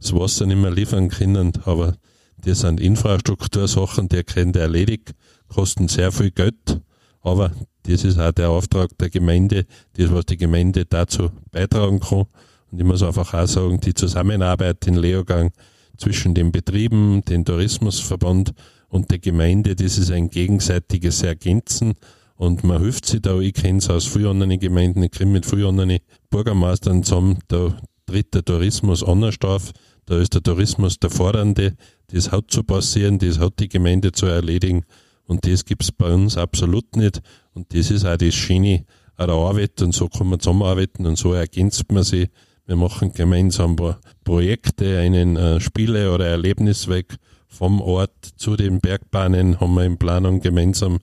das Wasser nicht mehr liefern können, aber das sind Infrastruktursachen, die können erledigt, kosten sehr viel Geld, aber das ist auch der Auftrag der Gemeinde, das, was die Gemeinde dazu beitragen kann. Und ich muss einfach auch sagen, die Zusammenarbeit in Leogang zwischen den Betrieben, den Tourismusverband und der Gemeinde, das ist ein gegenseitiges Ergänzen und man hilft sich da. Ich kenne es aus vielen anderen Gemeinden, ich kenne mit vielen anderen Bürgermeistern zusammen, da tritt der Tourismus anders auf. Da ist der Tourismus der Fordernde. Das hat zu passieren, das hat die Gemeinde zu erledigen. Und das gibt's bei uns absolut nicht. Und das ist auch das Schöne an der Arbeit. Und so kann man zusammenarbeiten und so ergänzt man sich. Wir machen gemeinsam Projekte, einen äh, Spiele- oder Erlebnisweg vom Ort zu den Bergbahnen haben wir in Planung gemeinsam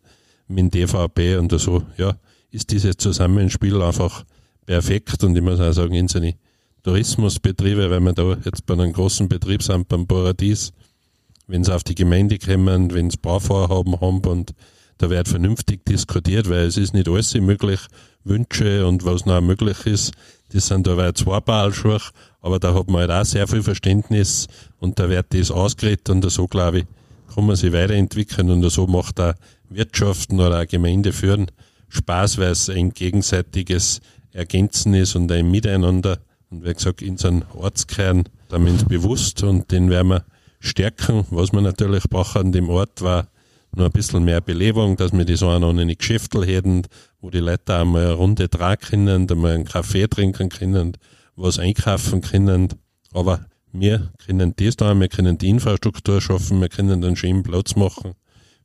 mit dem DVB und so, ja, ist dieses Zusammenspiel einfach perfekt. Und ich muss auch sagen, in seine Tourismusbetriebe, weil wir da jetzt bei einem großen Betrieb sind, beim Paradies, wenn sie auf die Gemeinde kommen, wenn sie Bauvorhaben haben und da wird vernünftig diskutiert, weil es ist nicht alles möglich, Wünsche und was noch möglich ist, das sind da zwei Ballschuhe, aber da hat man halt auch sehr viel Verständnis und da wird das ausgeredet und so, glaube ich, kann man sich weiterentwickeln und so macht da Wirtschaften oder auch Gemeinde führen Spaß, weil es ein gegenseitiges Ergänzen ist und ein Miteinander. Und wie gesagt, in so einem Ortskern sind wir bewusst und den werden wir stärken. Was wir natürlich brauchen an dem Ort war nur ein bisschen mehr Belebung, dass wir die so eine Geschäftel hätten, wo die Leute einmal eine Runde tragen können, einmal einen Kaffee trinken können, was einkaufen können. Aber wir können das da, wir können die Infrastruktur schaffen, wir können einen schönen Platz machen.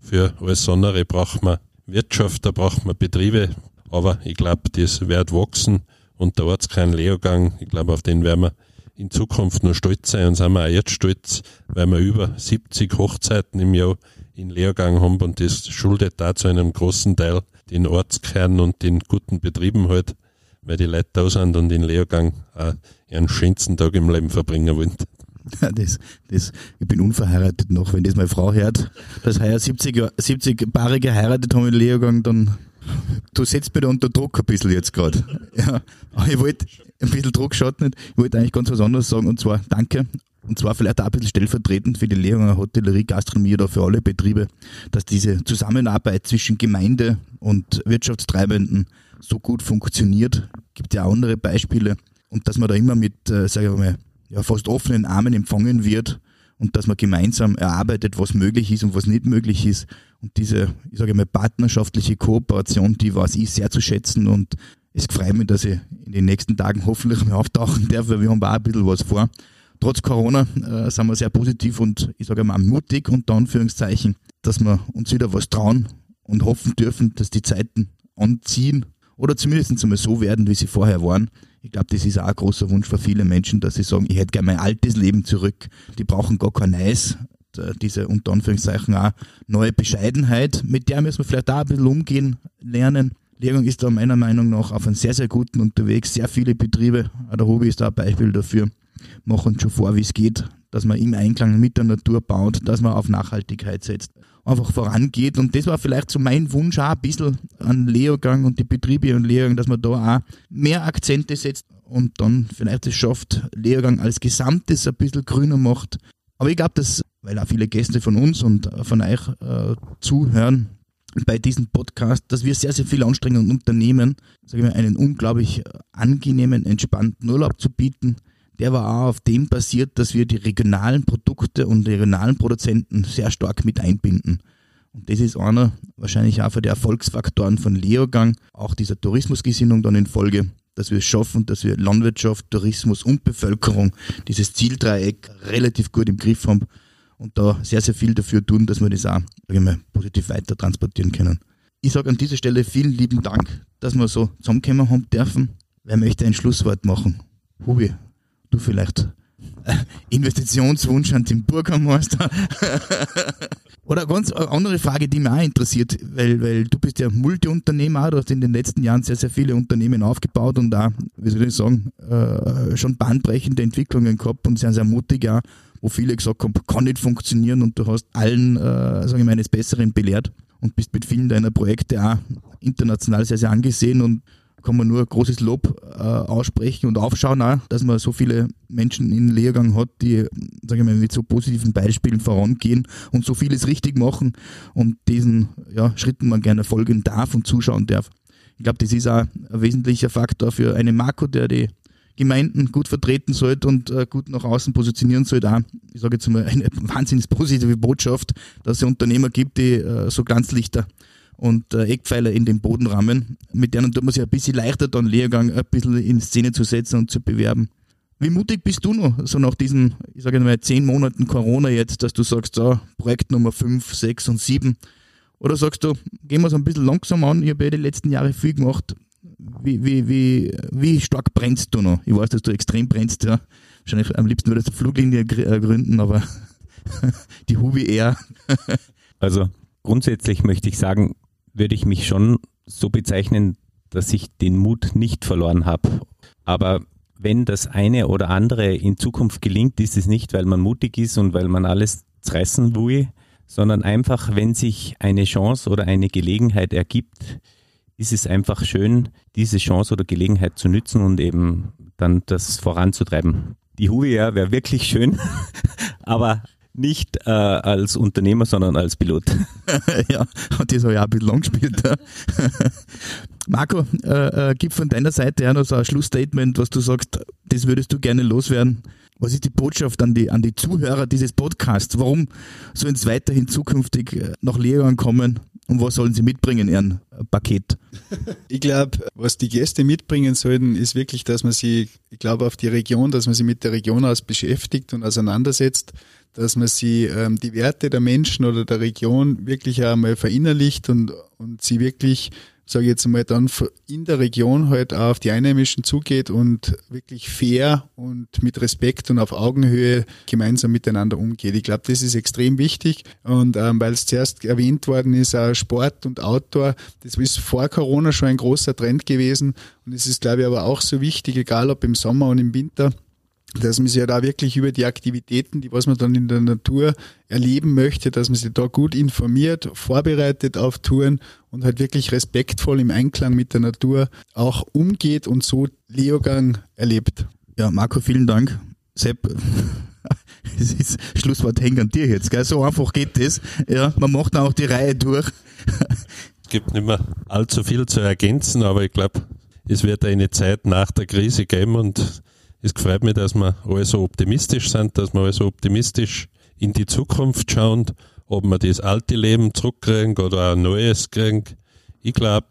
Für alles andere braucht man Wirtschaft, da braucht man Betriebe. Aber ich glaube, das wird wachsen und es keinen Leergang. Ich glaube, auf den werden wir in Zukunft nur stolz sein und sind wir auch jetzt stolz, weil wir über 70 Hochzeiten im Jahr in Lehrgang haben und das schuldet da zu einem großen Teil den Ortskern und den guten Betrieben halt, weil die Leute da sind und in Lehrgang auch ihren schönsten Tag im Leben verbringen wollen. Ja, das, das, ich bin unverheiratet noch. Wenn das meine Frau hört, dass heuer 70, 70 Paare geheiratet haben in Lehrgang, dann Du setzt mich da unter Druck ein bisschen jetzt gerade. Ja, aber ich wollte ein bisschen Druck schaut nicht. Ich wollte eigentlich ganz was anderes sagen und zwar danke. Und zwar vielleicht auch ein bisschen stellvertretend für die Lehrung Hotellerie, Gastronomie oder für alle Betriebe, dass diese Zusammenarbeit zwischen Gemeinde und Wirtschaftstreibenden so gut funktioniert. Gibt ja auch andere Beispiele. Und dass man da immer mit, äh, sage ich mal, ja, fast offenen Armen empfangen wird und dass man gemeinsam erarbeitet, was möglich ist und was nicht möglich ist. Und diese, ich sage mal, partnerschaftliche Kooperation, die weiß ich sehr zu schätzen und es freut mich, dass ich in den nächsten Tagen hoffentlich mal auftauchen darf, weil wir haben auch ein bisschen was vor. Trotz Corona äh, sind wir sehr positiv und ich sage mal mutig unter Anführungszeichen, dass wir uns wieder was trauen und hoffen dürfen, dass die Zeiten anziehen oder zumindest einmal so werden, wie sie vorher waren. Ich glaube, das ist auch ein großer Wunsch für viele Menschen, dass sie sagen, ich hätte gerne mein altes Leben zurück. Die brauchen gar kein Neues. Diese unter Anführungszeichen auch neue Bescheidenheit, mit der müssen wir vielleicht auch ein bisschen umgehen lernen. Lehrgang ist da meiner Meinung nach auf einem sehr, sehr guten unterwegs. Sehr viele Betriebe, der Hobby ist da ein Beispiel dafür, machen schon vor, wie es geht, dass man im Einklang mit der Natur baut, dass man auf Nachhaltigkeit setzt, einfach vorangeht. Und das war vielleicht so mein Wunsch auch ein bisschen an Lehrgang und die Betriebe und Lehrgang, dass man da auch mehr Akzente setzt und dann vielleicht es schafft, Lehrgang als Gesamtes ein bisschen grüner macht. Aber ich glaube, dass, weil auch viele Gäste von uns und von euch äh, zuhören, bei diesem Podcast, dass wir sehr, sehr viel Anstrengungen unternehmen, sage ich mal, einen unglaublich angenehmen, entspannten Urlaub zu bieten. Der war auch auf dem basiert, dass wir die regionalen Produkte und die regionalen Produzenten sehr stark mit einbinden. Und das ist einer wahrscheinlich auch für die Erfolgsfaktoren von Leogang, auch dieser Tourismusgesinnung dann in Folge, dass wir es schaffen, dass wir Landwirtschaft, Tourismus und Bevölkerung dieses Zieldreieck relativ gut im Griff haben und da sehr, sehr viel dafür tun, dass wir das auch ich mal, positiv weiter transportieren können. Ich sage an dieser Stelle vielen lieben Dank, dass wir so zusammenkommen haben dürfen. Wer möchte ein Schlusswort machen? Hubi, du vielleicht. Äh, Investitionswunsch an den Bürgermeister. Oder eine ganz andere Frage, die mich auch interessiert, weil, weil du bist ja Multiunternehmer, du hast in den letzten Jahren sehr, sehr viele Unternehmen aufgebaut und da, wie soll ich sagen, äh, schon bahnbrechende Entwicklungen gehabt und sehr, sehr mutig auch wo viele gesagt haben, kann nicht funktionieren und du hast allen, äh, sage ich mal, eines Besseren belehrt und bist mit vielen deiner Projekte auch international sehr, sehr angesehen und kann man nur großes Lob äh, aussprechen und aufschauen auch, dass man so viele Menschen in Lehrgang hat, die, sage ich mal, mit so positiven Beispielen vorangehen und so vieles richtig machen und diesen ja, Schritten man gerne folgen darf und zuschauen darf. Ich glaube, das ist auch ein wesentlicher Faktor für einen Marco, der die Gemeinden gut vertreten sollte und äh, gut nach außen positionieren sollte. Auch, ich sage jetzt mal, eine wahnsinnig positive Botschaft, dass es Unternehmer gibt, die äh, so Glanzlichter und äh, Eckpfeiler in den Boden rammen. Mit denen tut man sich ein bisschen leichter, dann Lehrgang ein bisschen in Szene zu setzen und zu bewerben. Wie mutig bist du noch, so nach diesen, ich sage mal, zehn Monaten Corona jetzt, dass du sagst, so, Projekt Nummer fünf, sechs und sieben? Oder sagst du, gehen wir so ein bisschen langsam an, ich habe ja die letzten Jahre viel gemacht, wie, wie, wie, wie stark brennst du noch? Ich weiß, dass du extrem brennst, ja. Wahrscheinlich am liebsten würdest du Fluglinie äh, gründen, aber die Hubi eher. also grundsätzlich möchte ich sagen, würde ich mich schon so bezeichnen, dass ich den Mut nicht verloren habe. Aber wenn das eine oder andere in Zukunft gelingt, ist es nicht, weil man mutig ist und weil man alles zerreißen will, sondern einfach, wenn sich eine Chance oder eine Gelegenheit ergibt, ist es einfach schön, diese Chance oder Gelegenheit zu nützen und eben dann das voranzutreiben. Die Huia wäre wirklich schön, aber nicht äh, als Unternehmer, sondern als Pilot. ja, und das habe ich auch ein bisschen lang gespielt. Marco, äh, äh, gib von deiner Seite her noch so ein Schlussstatement, was du sagst, das würdest du gerne loswerden. Was ist die Botschaft an die, an die Zuhörer dieses Podcasts? Warum sollen es weiterhin zukünftig äh, nach Lehrern kommen? Und was sollen sie mitbringen, ihren Paket? Ich glaube, was die Gäste mitbringen sollten, ist wirklich, dass man sie, ich glaube, auf die Region, dass man sie mit der Region aus beschäftigt und auseinandersetzt, dass man sie ähm, die Werte der Menschen oder der Region wirklich einmal verinnerlicht und, und sie wirklich sage ich jetzt mal, dann in der Region halt auch auf die Einheimischen zugeht und wirklich fair und mit Respekt und auf Augenhöhe gemeinsam miteinander umgeht. Ich glaube, das ist extrem wichtig und ähm, weil es zuerst erwähnt worden ist, auch Sport und Outdoor, das ist vor Corona schon ein großer Trend gewesen und es ist, glaube ich, aber auch so wichtig, egal ob im Sommer und im Winter, dass man sich ja da wirklich über die Aktivitäten, die was man dann in der Natur erleben möchte, dass man sich da gut informiert, vorbereitet auf Touren und halt wirklich respektvoll im Einklang mit der Natur auch umgeht und so Leogang erlebt. Ja, Marco, vielen Dank. Sepp, es ist Schlusswort hängen an dir jetzt, gell? So einfach geht das. Ja, man macht auch die Reihe durch. Es gibt nicht mehr allzu viel zu ergänzen, aber ich glaube, es wird eine Zeit nach der Krise geben und es freut mich, dass wir alle so optimistisch sind, dass wir alle so optimistisch in die Zukunft schauen, ob wir das alte Leben zurückkriegen oder ein neues kriegen. Ich glaube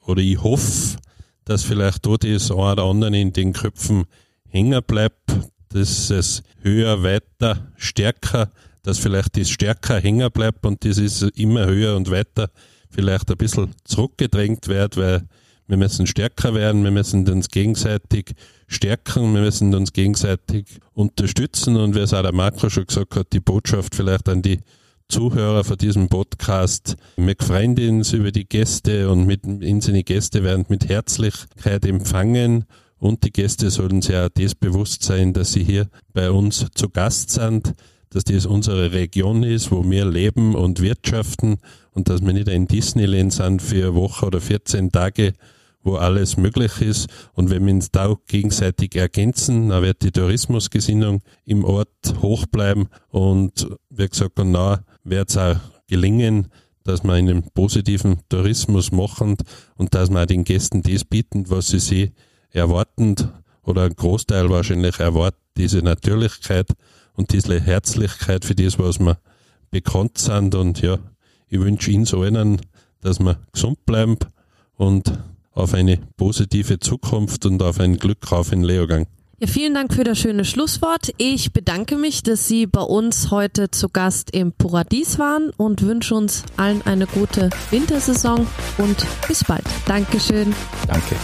oder ich hoffe, dass vielleicht dort das eine oder andere in den Köpfen hängen bleibt, dass es höher, weiter, stärker, dass vielleicht das stärker hängen bleibt und das ist immer höher und weiter vielleicht ein bisschen zurückgedrängt wird, weil wir müssen stärker werden, wir müssen uns gegenseitig stärken, wir müssen uns gegenseitig unterstützen. Und wie es auch der Marco schon gesagt hat, die Botschaft vielleicht an die Zuhörer von diesem Podcast. Wir freuen uns über die Gäste und mit unsere Gäste werden mit Herzlichkeit empfangen. Und die Gäste sollen sich auch das bewusst sein, dass sie hier bei uns zu Gast sind, dass das unsere Region ist, wo wir leben und wirtschaften und dass wir nicht ein Disneyland sind für eine Woche oder 14 Tage, wo alles möglich ist. Und wenn wir uns da gegenseitig ergänzen, dann wird die Tourismusgesinnung im Ort hoch bleiben und wie gesagt, na, wird es auch gelingen, dass wir einen positiven Tourismus machen und dass wir den Gästen das bieten, was sie sich erwarten oder ein Großteil wahrscheinlich erwartet, diese Natürlichkeit und diese Herzlichkeit für das, was wir bekannt sind. Und ja, ich wünsche Ihnen so einen, dass wir gesund bleiben und auf eine positive Zukunft und auf ein Glück auf den Leogang. Ja, vielen Dank für das schöne Schlusswort. Ich bedanke mich, dass Sie bei uns heute zu Gast im Paradies waren und wünsche uns allen eine gute Wintersaison und bis bald. Dankeschön. Danke.